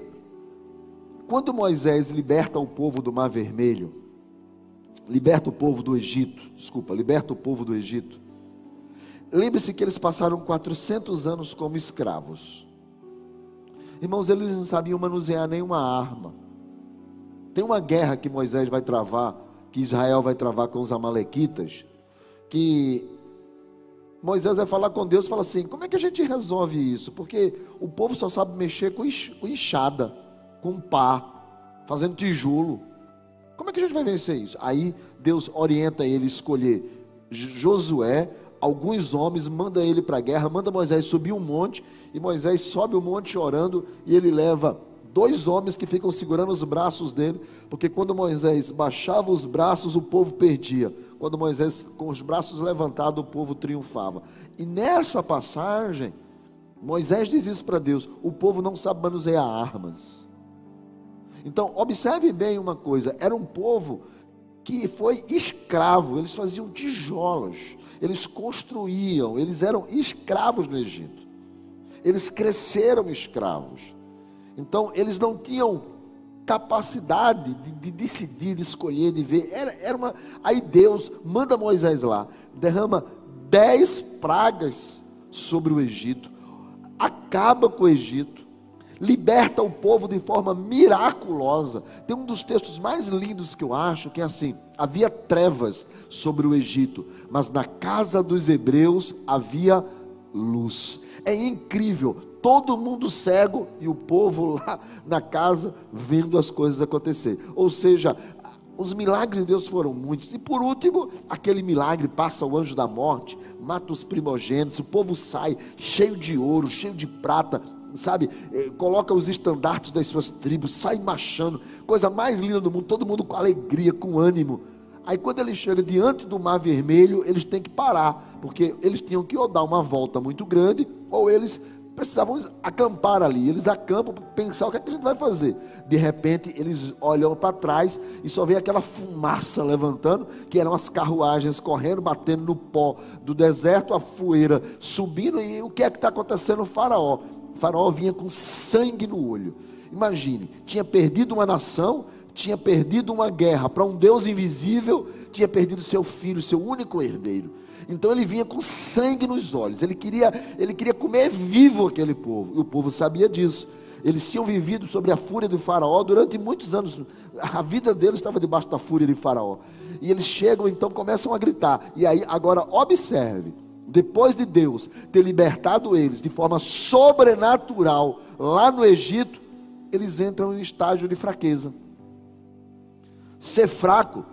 quando Moisés liberta o povo do Mar Vermelho, liberta o povo do Egito, desculpa, liberta o povo do Egito. Lembre-se que eles passaram 400 anos como escravos. Irmãos, eles não sabiam manusear nenhuma arma. Tem uma guerra que Moisés vai travar, que Israel vai travar com os amalequitas, que Moisés vai falar com Deus e fala assim: como é que a gente resolve isso? Porque o povo só sabe mexer com enxada, com pá, fazendo tijolo. Como é que a gente vai vencer isso? Aí Deus orienta ele a escolher Josué, alguns homens, manda ele para a guerra, manda Moisés subir um monte, e Moisés sobe o monte chorando, e ele leva dois homens que ficam segurando os braços dele, porque quando Moisés baixava os braços, o povo perdia. Quando Moisés, com os braços levantados, o povo triunfava. E nessa passagem, Moisés diz isso para Deus: o povo não sabe manusear armas. Então, observe bem uma coisa: era um povo que foi escravo, eles faziam tijolos, eles construíam, eles eram escravos no Egito. Eles cresceram escravos. Então, eles não tinham capacidade de, de, decidir, de escolher, de ver. Era, era uma. Aí Deus manda Moisés lá, derrama dez pragas sobre o Egito, acaba com o Egito, liberta o povo de forma miraculosa. Tem um dos textos mais lindos que eu acho, que é assim: havia trevas sobre o Egito, mas na casa dos hebreus havia luz. É incrível todo mundo cego e o povo lá na casa vendo as coisas acontecer. Ou seja, os milagres de Deus foram muitos. E por último, aquele milagre passa o anjo da morte, mata os primogênitos, o povo sai cheio de ouro, cheio de prata, sabe? Eh, coloca os estandartes das suas tribos, sai marchando, coisa mais linda do mundo, todo mundo com alegria, com ânimo. Aí quando ele chega diante do mar vermelho, eles têm que parar, porque eles tinham que ou dar uma volta muito grande, ou eles precisavam acampar ali. Eles acampam para pensar o que, é que a gente vai fazer. De repente, eles olham para trás e só vê aquela fumaça levantando, que eram as carruagens correndo, batendo no pó do deserto, a poeira subindo. E o que é que está acontecendo? O faraó. O faraó vinha com sangue no olho. Imagine, tinha perdido uma nação, tinha perdido uma guerra para um Deus invisível, tinha perdido seu filho, seu único herdeiro. Então ele vinha com sangue nos olhos. Ele queria, ele queria comer vivo aquele povo. E o povo sabia disso. Eles tinham vivido sobre a fúria do faraó durante muitos anos. A vida deles estava debaixo da fúria de faraó. E eles chegam, então começam a gritar. E aí, agora observe. Depois de Deus ter libertado eles de forma sobrenatural lá no Egito, eles entram em estágio de fraqueza. Ser fraco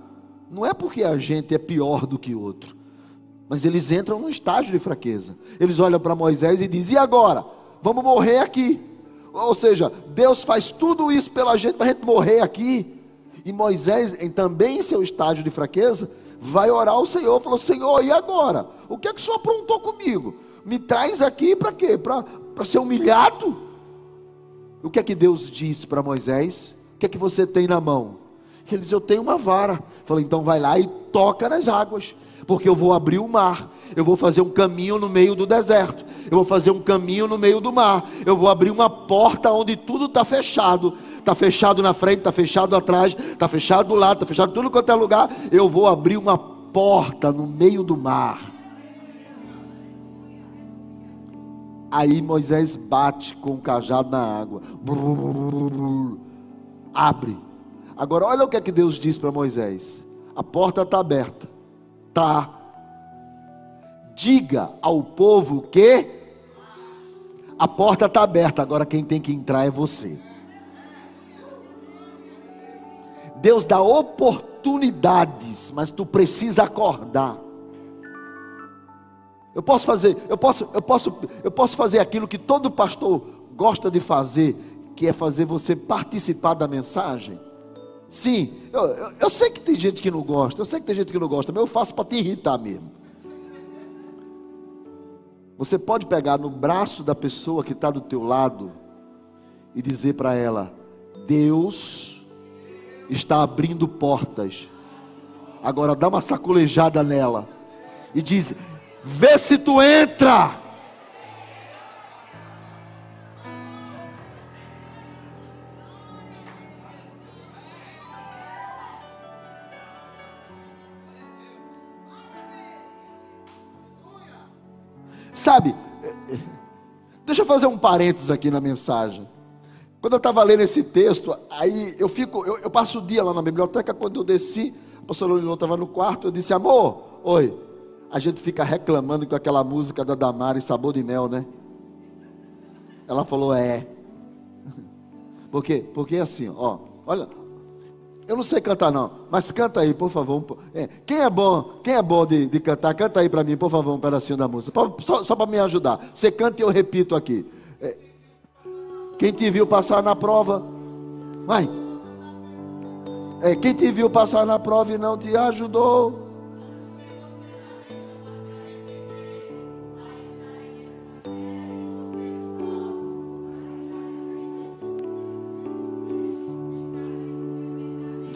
não é porque a gente é pior do que outro. Mas eles entram num estágio de fraqueza. Eles olham para Moisés e dizem: e agora? Vamos morrer aqui. Ou seja, Deus faz tudo isso pela gente para a gente morrer aqui. E Moisés, em, também em seu estágio de fraqueza, vai orar ao Senhor. Falou: Senhor, e agora? O que é que o Senhor aprontou comigo? Me traz aqui para quê? Para ser humilhado? O que é que Deus disse para Moisés? O que é que você tem na mão? Ele diz: Eu tenho uma vara. Falou: Então vai lá e toca nas águas porque eu vou abrir o mar, eu vou fazer um caminho no meio do deserto, eu vou fazer um caminho no meio do mar, eu vou abrir uma porta onde tudo está fechado, está fechado na frente, está fechado atrás, está fechado do lado, está fechado tudo quanto é lugar, eu vou abrir uma porta no meio do mar. Aí Moisés bate com o cajado na água, abre. Agora olha o que é que Deus diz para Moisés: a porta está aberta tá. Diga ao povo que a porta está aberta, agora quem tem que entrar é você. Deus dá oportunidades, mas tu precisa acordar. Eu posso fazer, eu posso, eu posso, eu posso fazer aquilo que todo pastor gosta de fazer, que é fazer você participar da mensagem. Sim, eu, eu, eu, sei que tem gente que não gosta, eu sei que tem gente que não gosta, mas eu faço para te irritar mesmo. Você pode pegar no braço da pessoa que está do teu lado e dizer para ela: Deus está abrindo portas. Agora dá uma sacolejada nela e diz: Vê se tu entra. Sabe, deixa eu fazer um parênteses aqui na mensagem. Quando eu estava lendo esse texto, aí eu fico, eu, eu, passo o dia lá na biblioteca, quando eu desci, a pastora Lulô estava no quarto, eu disse, amor, oi, a gente fica reclamando com aquela música da Damari, Sabor de Mel, né? Ela falou, é. Por quê? Porque assim, ó, olha, eu não sei cantar não, mas canta aí, por favor. É, quem é bom, quem é bom de, de cantar, canta aí para mim, por favor, um pedacinho da música. Só, só para me ajudar. Você canta e eu repito aqui. É, quem te viu passar na prova, vai. É, quem te viu passar na prova e não te ajudou.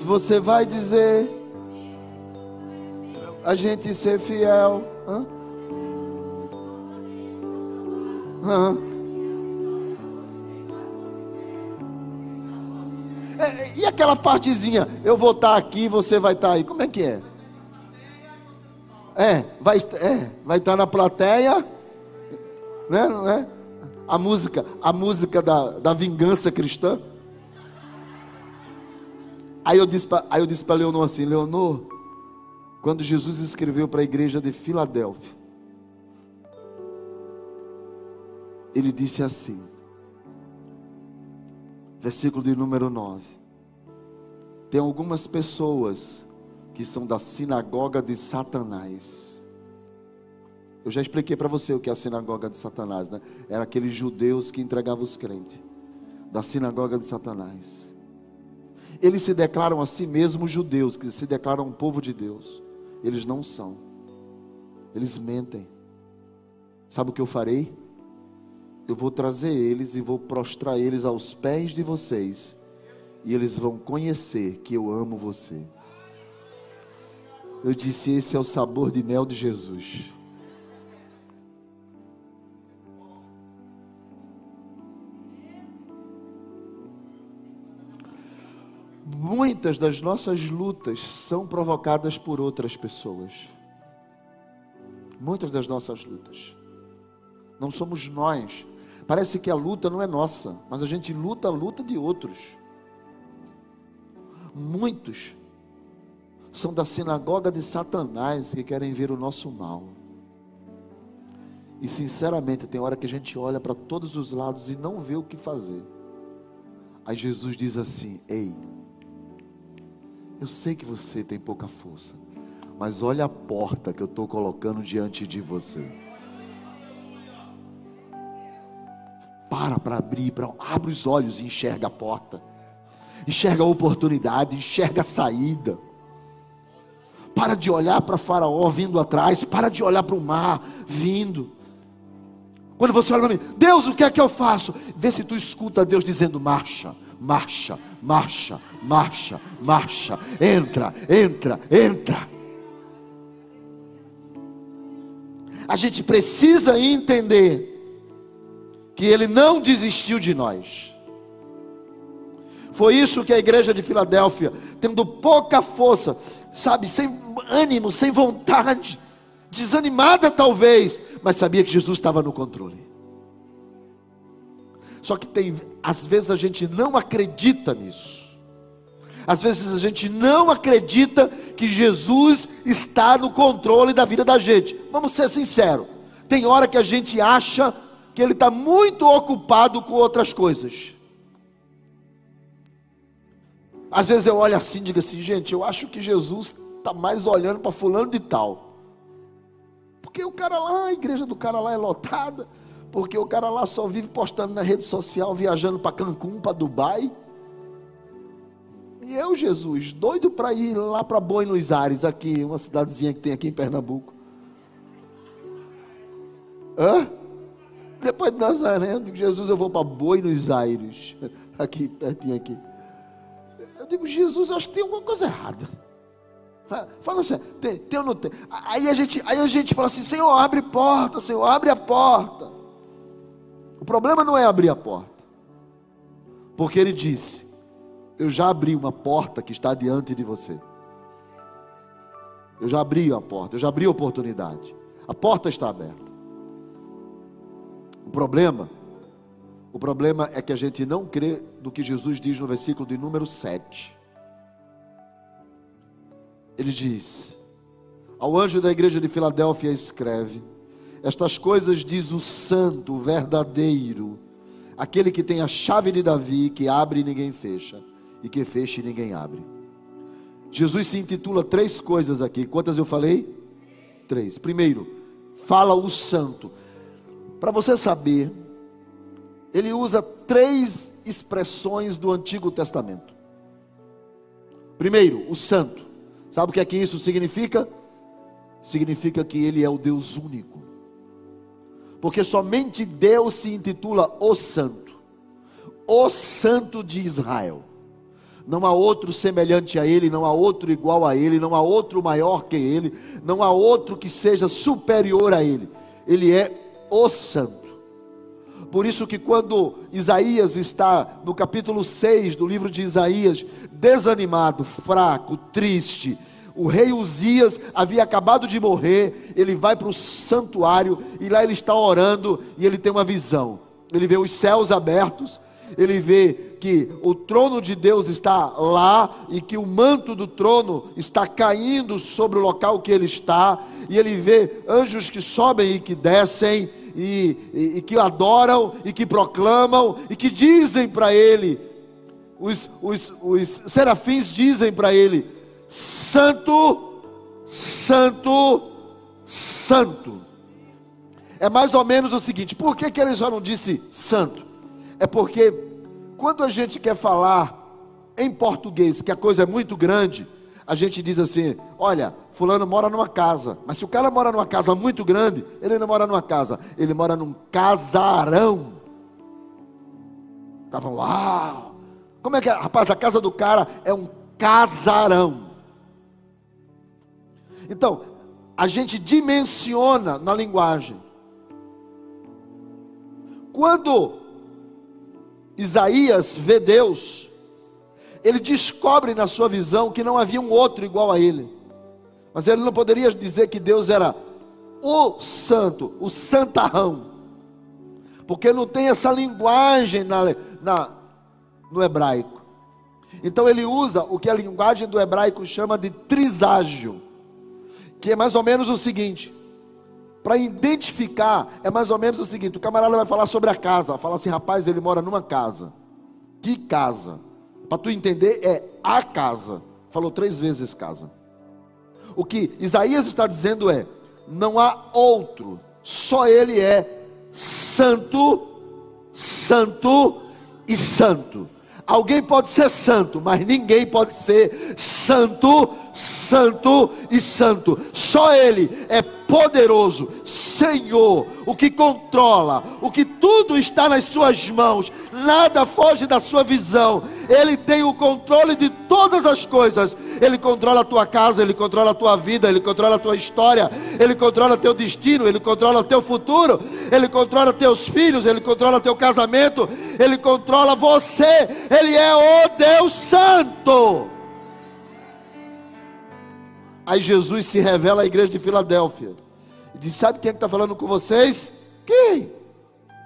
Você vai dizer a gente ser fiel? Hã? Hã? É, e aquela partezinha, eu vou estar aqui, você vai estar aí. Como é que é? É, vai, é, vai estar na plateia, né, não é? A música, a música da, da vingança cristã. Aí eu disse para Leonor assim: Leonor, quando Jesus escreveu para a igreja de Filadélfia, ele disse assim, versículo de número 9: Tem algumas pessoas que são da sinagoga de Satanás. Eu já expliquei para você o que é a sinagoga de Satanás, né? Era aqueles judeus que entregavam os crentes, da sinagoga de Satanás. Eles se declaram a si mesmos judeus, que se declaram um povo de Deus. Eles não são. Eles mentem. Sabe o que eu farei? Eu vou trazer eles e vou prostrar eles aos pés de vocês. E eles vão conhecer que eu amo você. Eu disse: Esse é o sabor de mel de Jesus. Muitas das nossas lutas são provocadas por outras pessoas. Muitas das nossas lutas. Não somos nós. Parece que a luta não é nossa, mas a gente luta a luta de outros. Muitos são da sinagoga de Satanás que querem ver o nosso mal. E sinceramente, tem hora que a gente olha para todos os lados e não vê o que fazer. Aí Jesus diz assim: Ei, eu sei que você tem pouca força, mas olha a porta que eu estou colocando diante de você. Para para abrir, pra, abre os olhos e enxerga a porta, enxerga a oportunidade, enxerga a saída. Para de olhar para Faraó vindo atrás. Para de olhar para o mar vindo. Quando você olha para mim, Deus, o que é que eu faço? Vê se tu escuta Deus dizendo: marcha, marcha, marcha, marcha, marcha. Entra, entra, entra. A gente precisa entender que Ele não desistiu de nós. Foi isso que a igreja de Filadélfia, tendo pouca força, sabe, sem ânimo, sem vontade, desanimada talvez, mas sabia que Jesus estava no controle. Só que tem, às vezes a gente não acredita nisso. Às vezes a gente não acredita que Jesus está no controle da vida da gente. Vamos ser sinceros. Tem hora que a gente acha que ele está muito ocupado com outras coisas. Às vezes eu olho assim e digo assim, gente, eu acho que Jesus está mais olhando para fulano de tal. Porque o cara lá, a igreja do cara lá é lotada. Porque o cara lá só vive postando na rede social, viajando para Cancún, para Dubai. E eu, Jesus, doido para ir lá para Buenos Aires, aqui, uma cidadezinha que tem aqui em Pernambuco. Hã? Depois de Nazaré, eu digo, Jesus, eu vou para Buenos Aires, aqui, pertinho aqui. Eu digo, Jesus, eu acho que tem alguma coisa errada. Fala assim, tem, tem ou não tem? Aí a, gente, aí a gente fala assim, Senhor, abre porta, Senhor, abre a porta. O problema não é abrir a porta. Porque ele disse, eu já abri uma porta que está diante de você. Eu já abri a porta, eu já abri a oportunidade. A porta está aberta. O problema, o problema é que a gente não crê no que Jesus diz no versículo de número 7. Ele diz: Ao anjo da igreja de Filadélfia escreve: Estas coisas diz o santo, o verdadeiro, aquele que tem a chave de Davi, que abre e ninguém fecha, e que fecha e ninguém abre. Jesus se intitula três coisas aqui. Quantas eu falei? Três. Primeiro, fala o santo. Para você saber, ele usa três expressões do Antigo Testamento. Primeiro, o santo. Sabe o que é que isso significa? Significa que Ele é o Deus único. Porque somente Deus se intitula o Santo, o Santo de Israel. Não há outro semelhante a Ele, não há outro igual a Ele, não há outro maior que Ele, não há outro que seja superior a Ele. Ele é o Santo. Por isso que quando Isaías está no capítulo 6 do livro de Isaías, desanimado, fraco, triste, o rei Uzias havia acabado de morrer, ele vai para o santuário e lá ele está orando e ele tem uma visão. Ele vê os céus abertos, ele vê que o trono de Deus está lá e que o manto do trono está caindo sobre o local que ele está, e ele vê anjos que sobem e que descem, e, e, e que adoram, e que proclamam, e que dizem para ele, os, os, os serafins dizem para ele: Santo, Santo, Santo. É mais ou menos o seguinte: por que, que ele já não disse santo? É porque quando a gente quer falar em português que a coisa é muito grande, a gente diz assim: olha, Fulano mora numa casa, mas se o cara mora numa casa muito grande, ele não mora numa casa, ele mora num casarão. Estavam, uau! Como é que é? Rapaz, a casa do cara é um casarão. Então, a gente dimensiona na linguagem. Quando Isaías vê Deus, ele descobre na sua visão que não havia um outro igual a ele. Mas ele não poderia dizer que Deus era o santo, o santarrão. Porque não tem essa linguagem na, na, no hebraico. Então ele usa o que a linguagem do hebraico chama de triságio, que é mais ou menos o seguinte: para identificar, é mais ou menos o seguinte: o camarada vai falar sobre a casa, fala assim, rapaz, ele mora numa casa. Que casa? Para tu entender, é a casa. Falou três vezes casa. O que Isaías está dizendo é: não há outro, só ele é santo, santo e santo. Alguém pode ser santo, mas ninguém pode ser santo, santo e santo. Só Ele é poderoso, Senhor, o que controla, o que tudo está nas Suas mãos, nada foge da Sua visão. Ele tem o controle de todas as coisas. Ele controla a tua casa, Ele controla a tua vida, Ele controla a tua história, Ele controla teu destino, Ele controla teu futuro, Ele controla teus filhos, Ele controla teu casamento, Ele controla você. Ele é o Deus Santo. Aí Jesus se revela à igreja de Filadélfia. E diz: Sabe quem é está falando com vocês? Quem?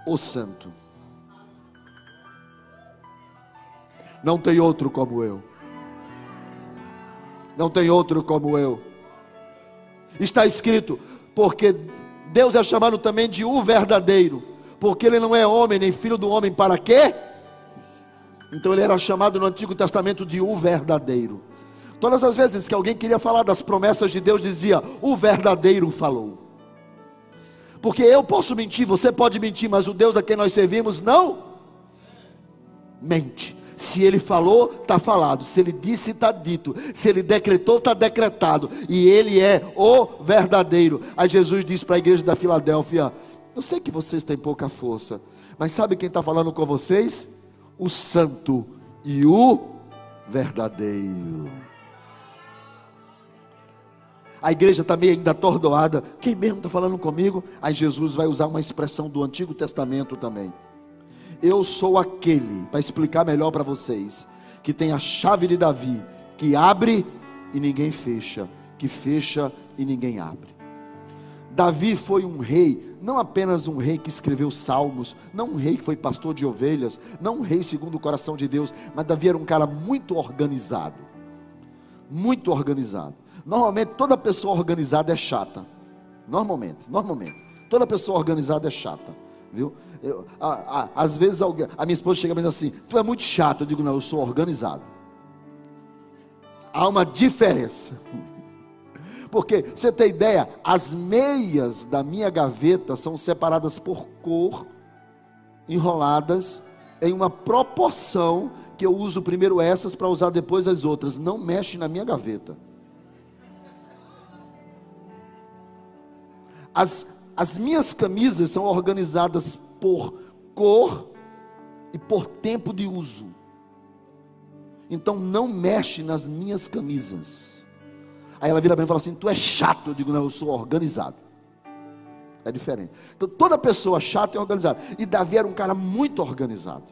O Santo. Não tem outro como eu. Não tem outro como eu. Está escrito, porque Deus é chamado também de o verdadeiro, porque ele não é homem nem filho do homem, para quê? Então ele era chamado no Antigo Testamento de o verdadeiro. Todas as vezes que alguém queria falar das promessas de Deus, dizia: O verdadeiro falou. Porque eu posso mentir, você pode mentir, mas o Deus a quem nós servimos não mente. Se ele falou, está falado. Se ele disse, está dito. Se ele decretou, está decretado. E ele é o verdadeiro. Aí Jesus disse para a igreja da Filadélfia: Eu sei que vocês têm pouca força, mas sabe quem está falando com vocês? O Santo e o verdadeiro. A igreja está meio ainda atordoada. Quem mesmo está falando comigo? Aí Jesus vai usar uma expressão do Antigo Testamento também. Eu sou aquele, para explicar melhor para vocês, que tem a chave de Davi, que abre e ninguém fecha, que fecha e ninguém abre. Davi foi um rei, não apenas um rei que escreveu salmos, não um rei que foi pastor de ovelhas, não um rei segundo o coração de Deus, mas Davi era um cara muito organizado. Muito organizado. Normalmente toda pessoa organizada é chata. Normalmente, normalmente. Toda pessoa organizada é chata, viu? Eu, a, a, às vezes alguém, a minha esposa chega e diz assim: Tu é muito chato. Eu digo: Não, eu sou organizado. Há uma diferença. Porque, você tem ideia, as meias da minha gaveta são separadas por cor, enroladas em uma proporção que eu uso primeiro essas para usar depois as outras. Não mexe na minha gaveta. As, as minhas camisas são organizadas por cor e por tempo de uso. Então não mexe nas minhas camisas. Aí ela vira para mim e fala assim: Tu é chato. Eu digo: Não, eu sou organizado. É diferente. Então toda pessoa chata é organizada. E Davi era um cara muito organizado.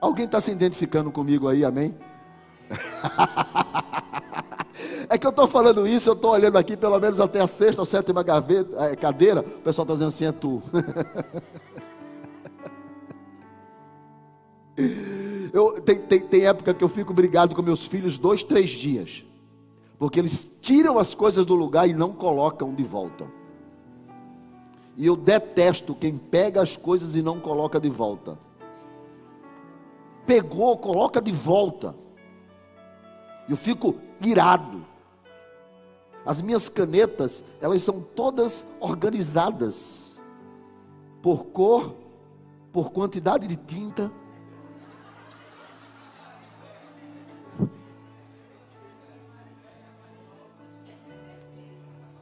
Alguém está se identificando comigo aí, amém? É que eu estou falando isso, eu estou olhando aqui pelo menos até a sexta ou sétima gaveta, é, cadeira, o pessoal está dizendo assim, é tu. eu, tem, tem, tem época que eu fico brigado com meus filhos dois, três dias. Porque eles tiram as coisas do lugar e não colocam de volta. E eu detesto quem pega as coisas e não coloca de volta. Pegou, coloca de volta. Eu fico irado. As minhas canetas, elas são todas organizadas por cor, por quantidade de tinta.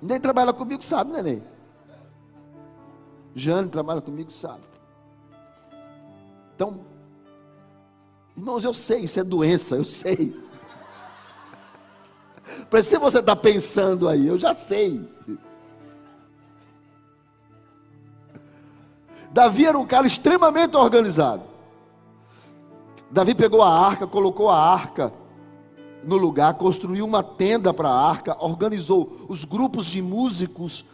Nem trabalha comigo, sabe, neném? Jane trabalha comigo, sabe. Então, irmãos, eu sei, isso é doença, eu sei. Para se você está pensando aí, eu já sei. Davi era um cara extremamente organizado. Davi pegou a arca, colocou a arca no lugar, construiu uma tenda para a arca, organizou os grupos de músicos.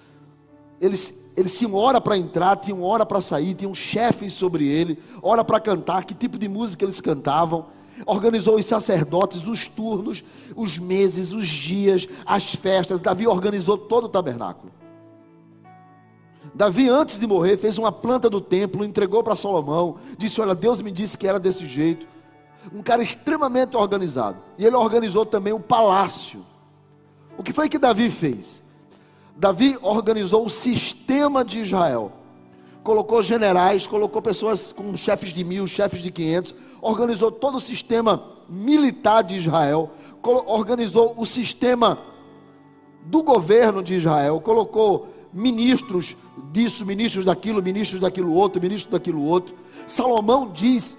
Eles, eles tinham hora para entrar, tinham hora para sair, tinham chefes sobre ele, hora para cantar, que tipo de música eles cantavam. Organizou os sacerdotes, os turnos, os meses, os dias, as festas. Davi organizou todo o tabernáculo. Davi, antes de morrer, fez uma planta do templo, entregou para Salomão, disse: Olha, Deus me disse que era desse jeito. Um cara extremamente organizado. E ele organizou também o palácio. O que foi que Davi fez? Davi organizou o sistema de Israel. Colocou generais, colocou pessoas com chefes de mil, chefes de quinhentos, organizou todo o sistema militar de Israel, organizou o sistema do governo de Israel, colocou ministros disso, ministros daquilo, ministros daquilo outro, ministros daquilo outro. Salomão diz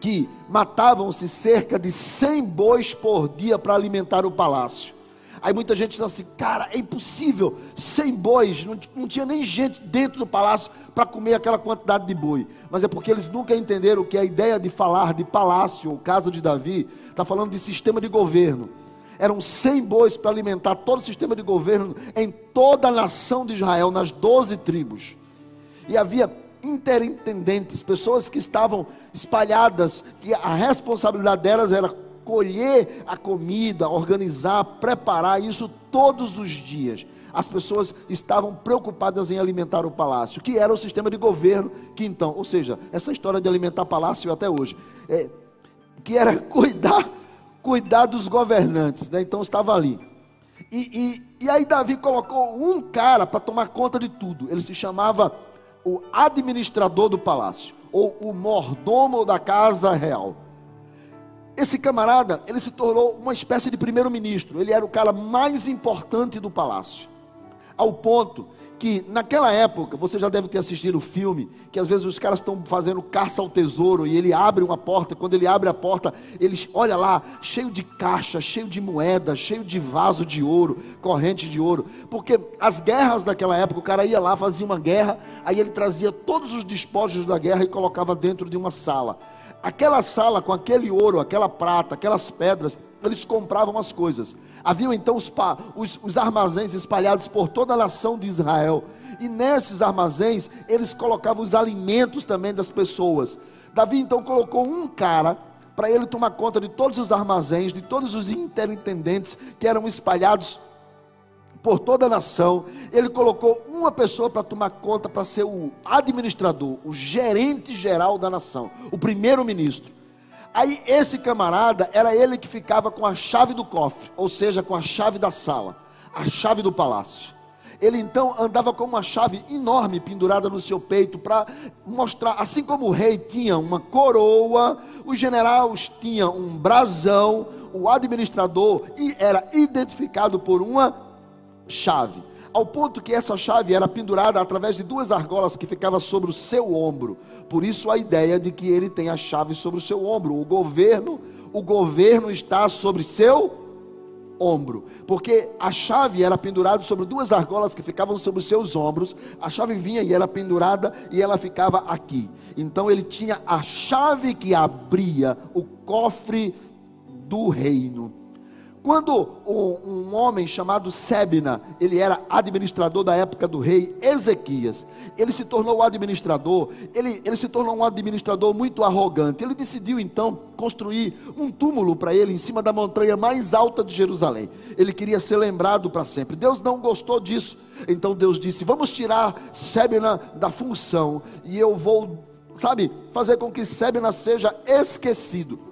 que matavam-se cerca de 100 bois por dia para alimentar o palácio. Aí muita gente diz assim, cara, é impossível, 100 bois, não, não tinha nem gente dentro do palácio para comer aquela quantidade de boi. Mas é porque eles nunca entenderam que a ideia de falar de palácio, ou casa de Davi, está falando de sistema de governo eram 100 bois para alimentar todo o sistema de governo em toda a nação de Israel, nas 12 tribos. E havia interintendentes, pessoas que estavam espalhadas, que a responsabilidade delas era colher a comida, organizar, preparar isso todos os dias. As pessoas estavam preocupadas em alimentar o palácio, que era o sistema de governo que então, ou seja, essa história de alimentar palácio até hoje, é, que era cuidar cuidar dos governantes, né? então estava ali. E, e, e aí Davi colocou um cara para tomar conta de tudo. Ele se chamava o administrador do palácio, ou o mordomo da casa real. Esse camarada, ele se tornou uma espécie de primeiro-ministro. Ele era o cara mais importante do palácio. Ao ponto que naquela época, você já deve ter assistido o filme, que às vezes os caras estão fazendo caça ao tesouro e ele abre uma porta, quando ele abre a porta, eles, olha lá, cheio de caixa, cheio de moeda, cheio de vaso de ouro, corrente de ouro, porque as guerras daquela época, o cara ia lá, fazia uma guerra, aí ele trazia todos os despojos da guerra e colocava dentro de uma sala. Aquela sala com aquele ouro, aquela prata, aquelas pedras, eles compravam as coisas. Haviam então os, os, os, armazéns espalhados por toda a nação de Israel. E nesses armazéns, eles colocavam os alimentos também das pessoas. Davi então colocou um cara para ele tomar conta de todos os armazéns, de todos os interintendentes que eram espalhados por toda a nação. Ele colocou uma pessoa para tomar conta, para ser o administrador, o gerente geral da nação, o primeiro-ministro. Aí esse camarada era ele que ficava com a chave do cofre, ou seja, com a chave da sala, a chave do palácio. Ele então andava com uma chave enorme pendurada no seu peito para mostrar, assim como o rei tinha uma coroa, os generais tinham um brasão, o administrador era identificado por uma chave, ao ponto que essa chave era pendurada através de duas argolas que ficavam sobre o seu ombro. Por isso a ideia de que ele tem a chave sobre o seu ombro. O governo, o governo está sobre seu ombro, porque a chave era pendurada sobre duas argolas que ficavam sobre seus ombros. A chave vinha e era pendurada e ela ficava aqui. Então ele tinha a chave que abria o cofre do reino. Quando um, um, homem chamado Sebna, ele era administrador da época do rei Ezequias, ele se tornou administrador, ele, ele se tornou um administrador muito arrogante. Ele decidiu então construir um túmulo para ele em cima da montanha mais alta de Jerusalém. Ele queria ser lembrado para sempre. Deus não gostou disso. Então Deus disse: Vamos tirar Sebna da função e eu vou, sabe, fazer com que Sebna seja esquecido.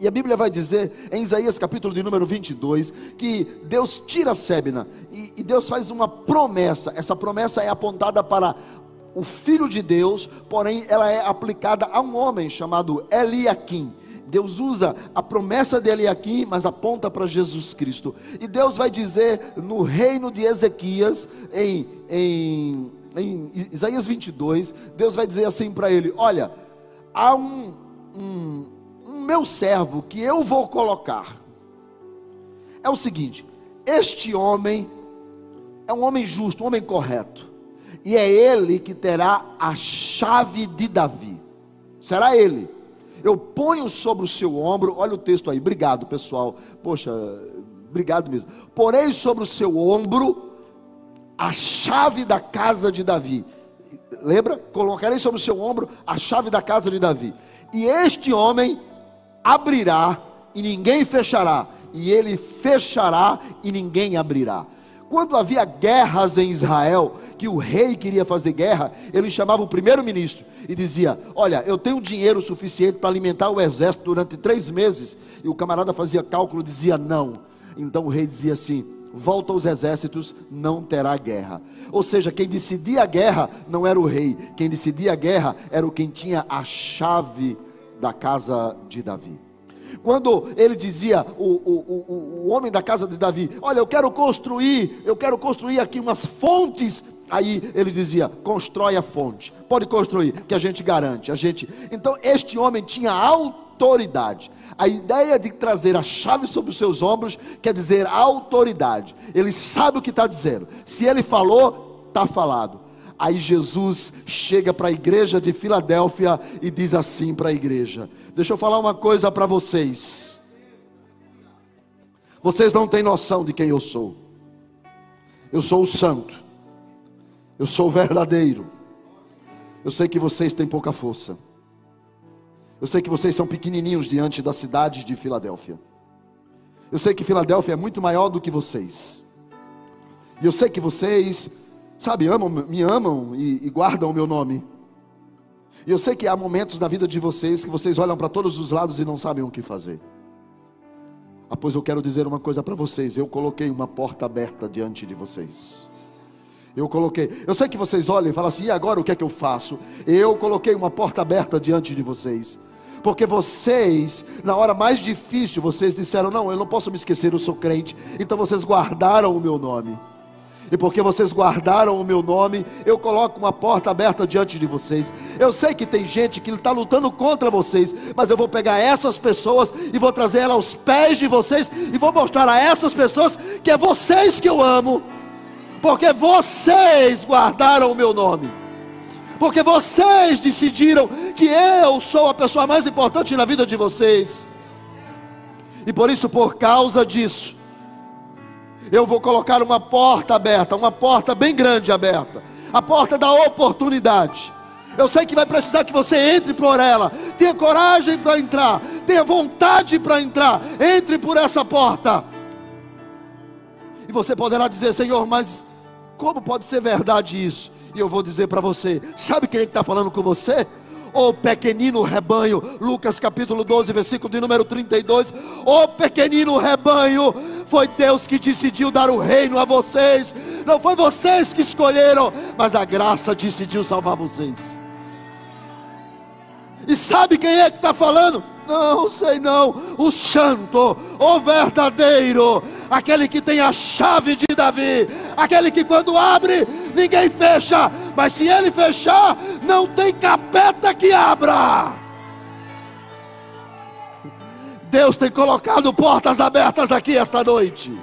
E a Bíblia vai dizer, em Isaías capítulo de número 22, que Deus tira Sebna e, e Deus faz uma promessa. Essa promessa é apontada para o Filho de Deus, porém ela é aplicada a um homem chamado Eliakim. Deus usa a promessa de Eliakim, mas aponta para Jesus Cristo. E Deus vai dizer no reino de Ezequias, em, em, em Isaías 22, Deus vai dizer assim para ele: Olha, há um, um meu servo que eu vou colocar é o seguinte: este homem é um homem justo, um homem correto, e é ele que terá a chave de Davi. Será ele. Eu ponho sobre o seu ombro, olha o texto aí, obrigado pessoal, poxa, obrigado mesmo. Porei sobre o seu ombro a chave da casa de Davi. Lembra? Colocarei sobre o seu ombro a chave da casa de Davi. E este homem abrirá e ninguém fechará, e ele fechará e ninguém abrirá. Quando havia guerras em Israel, que o rei queria fazer guerra, ele chamava o primeiro-ministro e dizia: Olha, eu tenho dinheiro suficiente para alimentar o exército durante três meses. E o camarada fazia cálculo, dizia não. Então o rei dizia assim: Volta aos exércitos, não terá guerra. Ou seja, quem decidia a guerra não era o rei, quem decidia a guerra era o quem tinha a chave da casa de Davi. Quando ele dizia, o, o, o, o homem da casa de Davi, olha, eu quero construir, eu quero construir aqui umas fontes Aí ele dizia: constrói a fonte. Pode construir, que a gente garante. A gente. Então este homem tinha autoridade. A ideia de trazer a chave sobre os seus ombros quer dizer autoridade. Ele sabe o que está dizendo. Se ele falou, está falado. Aí Jesus chega para a igreja de Filadélfia e diz assim para a igreja: Deixa eu falar uma coisa para vocês. Vocês não têm noção de quem eu sou. Eu sou o santo. Eu sou o verdadeiro. Eu sei que vocês têm pouca força. Eu sei que vocês são pequenininhos diante da cidade de Filadélfia. Eu sei que Filadélfia é muito maior do que vocês. E eu sei que vocês sabe, amam, me amam e, e guardam o meu nome. E eu sei que há momentos na vida de vocês que vocês olham para todos os lados e não sabem o que fazer. Ah, pois eu quero dizer uma coisa para vocês: eu coloquei uma porta aberta diante de vocês. Eu coloquei. Eu sei que vocês olham e falam assim: e agora o que é que eu faço? Eu coloquei uma porta aberta diante de vocês. Porque vocês, na hora mais difícil, vocês disseram: não, eu não posso me esquecer, eu sou crente. Então vocês guardaram o meu nome e porque vocês guardaram o meu nome, eu coloco uma porta aberta diante de vocês. Eu sei que tem gente que está lutando contra vocês, mas eu vou pegar essas pessoas e vou trazer elas aos pés de vocês e vou mostrar a essas pessoas que é vocês que eu amo, porque vocês guardaram o meu nome. Porque vocês decidiram que eu sou a pessoa mais importante na vida de vocês. E por isso, por causa disso, eu vou colocar uma porta aberta, uma porta bem grande aberta, a porta da oportunidade. Eu sei que vai precisar que você entre por ela, tenha coragem para entrar, tenha vontade para entrar, entre por essa porta. E você poderá dizer, Senhor, mas como pode ser verdade isso? E eu vou dizer para você: sabe quem é está falando com você? O pequenino rebanho, Lucas capítulo 12, versículo de número 32. O pequenino rebanho, foi Deus que decidiu dar o reino a vocês. Não foi vocês que escolheram, mas a graça decidiu salvar vocês. E sabe quem é que está falando? Não sei não. O santo, o verdadeiro, aquele que tem a chave de Davi, aquele que quando abre, ninguém fecha, mas se ele fechar, não tem capeta que abra. Deus tem colocado portas abertas aqui esta noite.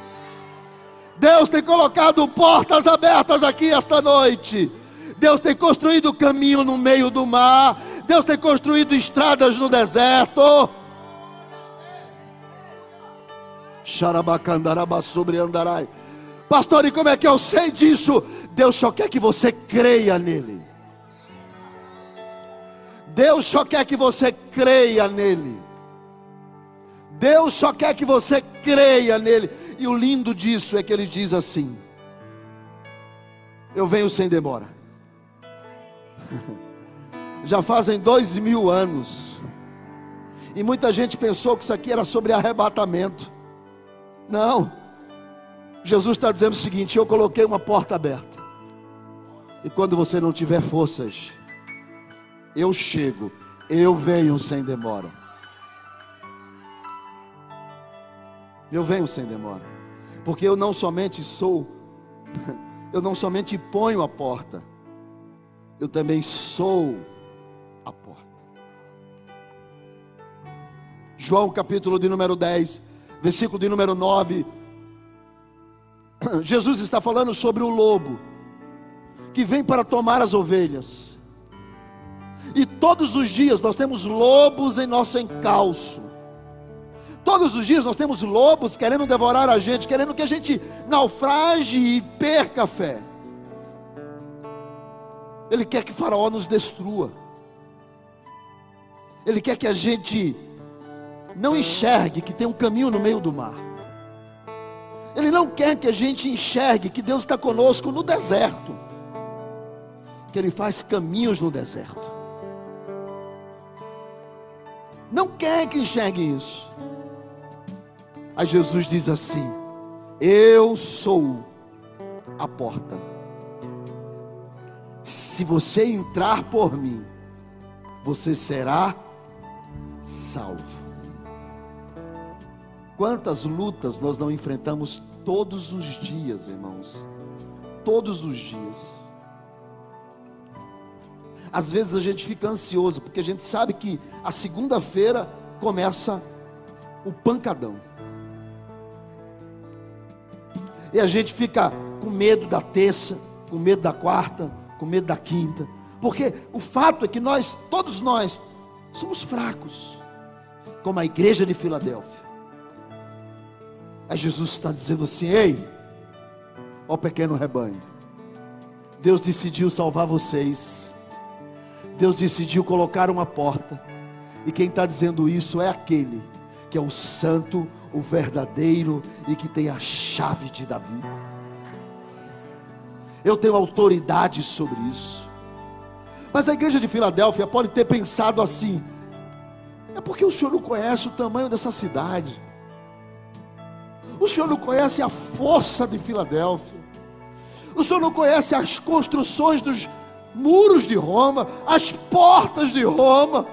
Deus tem colocado portas abertas aqui esta noite. Deus tem construído caminho no meio do mar. Deus tem construído estradas no deserto. Xarabacandaraba sobre andarai. Pastor, e como é que eu sei disso? Deus só quer que você creia nele. Deus só quer que você creia nele. Deus só quer que você creia nele. E o lindo disso é que ele diz assim: Eu venho sem demora. Já fazem dois mil anos. E muita gente pensou que isso aqui era sobre arrebatamento. Não. Jesus está dizendo o seguinte: Eu coloquei uma porta aberta. E quando você não tiver forças, eu chego, eu venho sem demora. Eu venho sem demora. Porque eu não somente sou, eu não somente ponho a porta, eu também sou a porta. João capítulo de número 10, versículo de número 9. Jesus está falando sobre o lobo que vem para tomar as ovelhas. E todos os dias nós temos lobos em nosso encalço. Todos os dias nós temos lobos querendo devorar a gente, querendo que a gente naufrage e perca a fé. Ele quer que Faraó nos destrua. Ele quer que a gente não enxergue que tem um caminho no meio do mar. Ele não quer que a gente enxergue que Deus está conosco no deserto. Que Ele faz caminhos no deserto. Não quer que enxergue isso. Aí Jesus diz assim: Eu sou a porta. Se você entrar por mim, você será salvo. Quantas lutas nós não enfrentamos todos os dias, irmãos? Todos os dias. Às vezes a gente fica ansioso, porque a gente sabe que a segunda-feira começa o pancadão. E a gente fica com medo da terça, com medo da quarta, com medo da quinta. Porque o fato é que nós, todos nós, somos fracos, como a igreja de Filadélfia. Aí Jesus está dizendo assim: Ei, ó pequeno rebanho, Deus decidiu salvar vocês Deus decidiu colocar uma porta. E quem está dizendo isso é aquele que é o santo, o verdadeiro e que tem a chave de Davi. Eu tenho autoridade sobre isso. Mas a igreja de Filadélfia pode ter pensado assim: é porque o senhor não conhece o tamanho dessa cidade. O senhor não conhece a força de Filadélfia. O senhor não conhece as construções dos muros de Roma, as portas de Roma.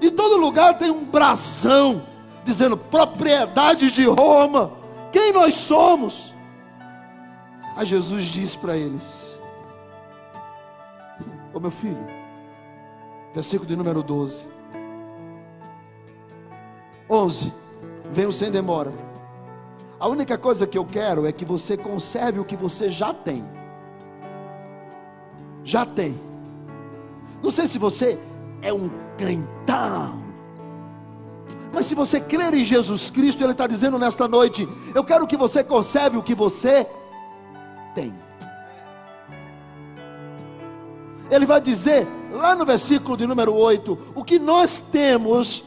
E todo lugar tem um brasão dizendo propriedades de Roma. Quem nós somos? Aí Jesus disse para eles: Ô meu filho, versículo de número 12. 11. Venho sem demora. A única coisa que eu quero é que você conserve o que você já tem já tem. Não sei se você é um crentão. Mas se você crer em Jesus Cristo, Ele está dizendo nesta noite: Eu quero que você conserve o que você tem. Ele vai dizer lá no versículo de número 8: O que nós temos,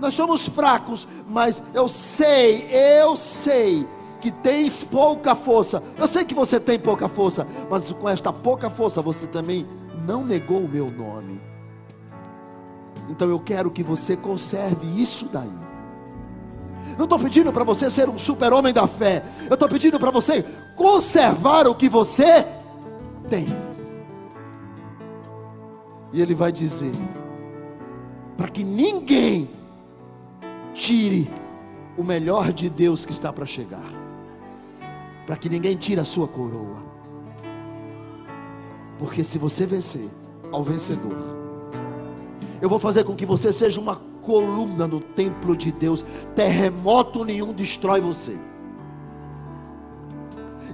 nós somos fracos, mas eu sei, eu sei que tens pouca força. Eu sei que você tem pouca força, mas com esta pouca força você também não negou o meu nome. Então eu quero que você conserve isso daí. Não estou pedindo para você ser um super-homem da fé. Eu estou pedindo para você conservar o que você tem. E ele vai dizer: para que ninguém tire o melhor de Deus que está para chegar para que ninguém tire a sua coroa. Porque se você vencer ao vencedor, eu vou fazer com que você seja uma coluna no templo de Deus. Terremoto nenhum destrói você.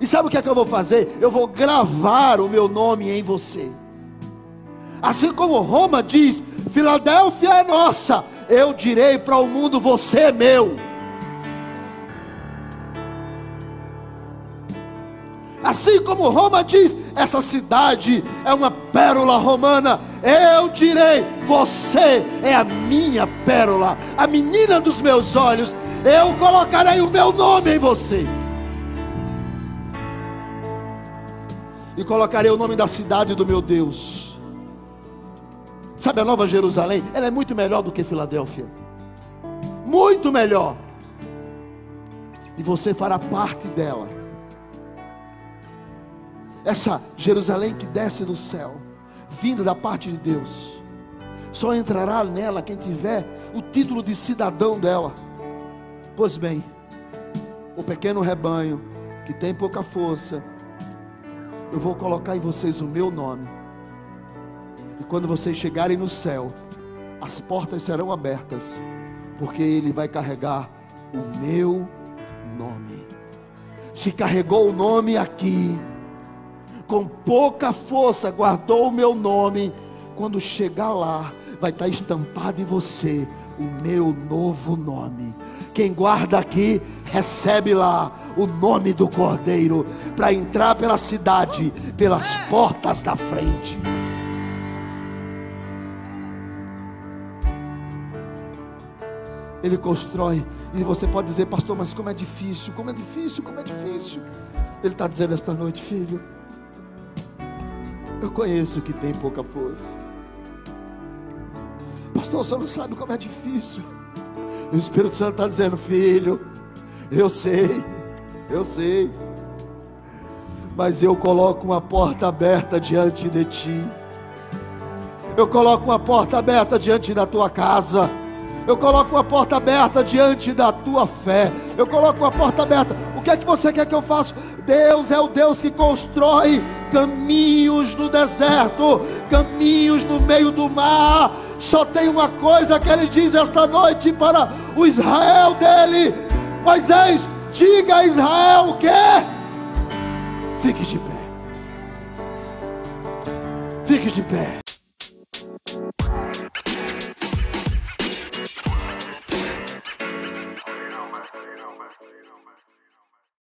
E sabe o que é que eu vou fazer? Eu vou gravar o meu nome em você. Assim como Roma diz: Filadélfia é nossa, eu direi para o mundo: você é meu. Assim como Roma diz, essa cidade é uma pérola romana. Eu direi: você é a minha pérola, a menina dos meus olhos. Eu colocarei o meu nome em você. E colocarei o nome da cidade do meu Deus. Sabe a Nova Jerusalém? Ela é muito melhor do que Filadélfia. Muito melhor. E você fará parte dela essa Jerusalém que desce do céu, vinda da parte de Deus, só entrará nela quem tiver o título de cidadão dela. Pois bem, o pequeno rebanho que tem pouca força, eu vou colocar em vocês o meu nome. E quando vocês chegarem no céu, as portas serão abertas, porque ele vai carregar o meu nome. Se carregou o nome aqui, com pouca força guardou o meu nome, quando chegar lá, vai estar estampado em você o meu novo nome. Quem guarda aqui, recebe lá o nome do Cordeiro, para entrar pela cidade, pelas portas da frente. Ele constrói, e você pode dizer, pastor, mas como é difícil, como é difícil, como é difícil. Ele está dizendo esta noite, filho, eu conheço que tem pouca força. Pastor, você não sabe como é difícil. O Espírito Santo está dizendo, filho, eu sei, eu sei. Mas eu coloco uma porta aberta diante de ti. Eu coloco uma porta aberta diante da tua casa. Eu coloco uma porta aberta diante da tua fé. Eu coloco uma porta aberta. O que é que você quer que eu faça? Deus é o Deus que constrói caminhos no deserto, caminhos no meio do mar. Só tem uma coisa que ele diz esta noite para o Israel dele: Moisés, diga a Israel o que? Fique de pé. Fique de pé. Caramba.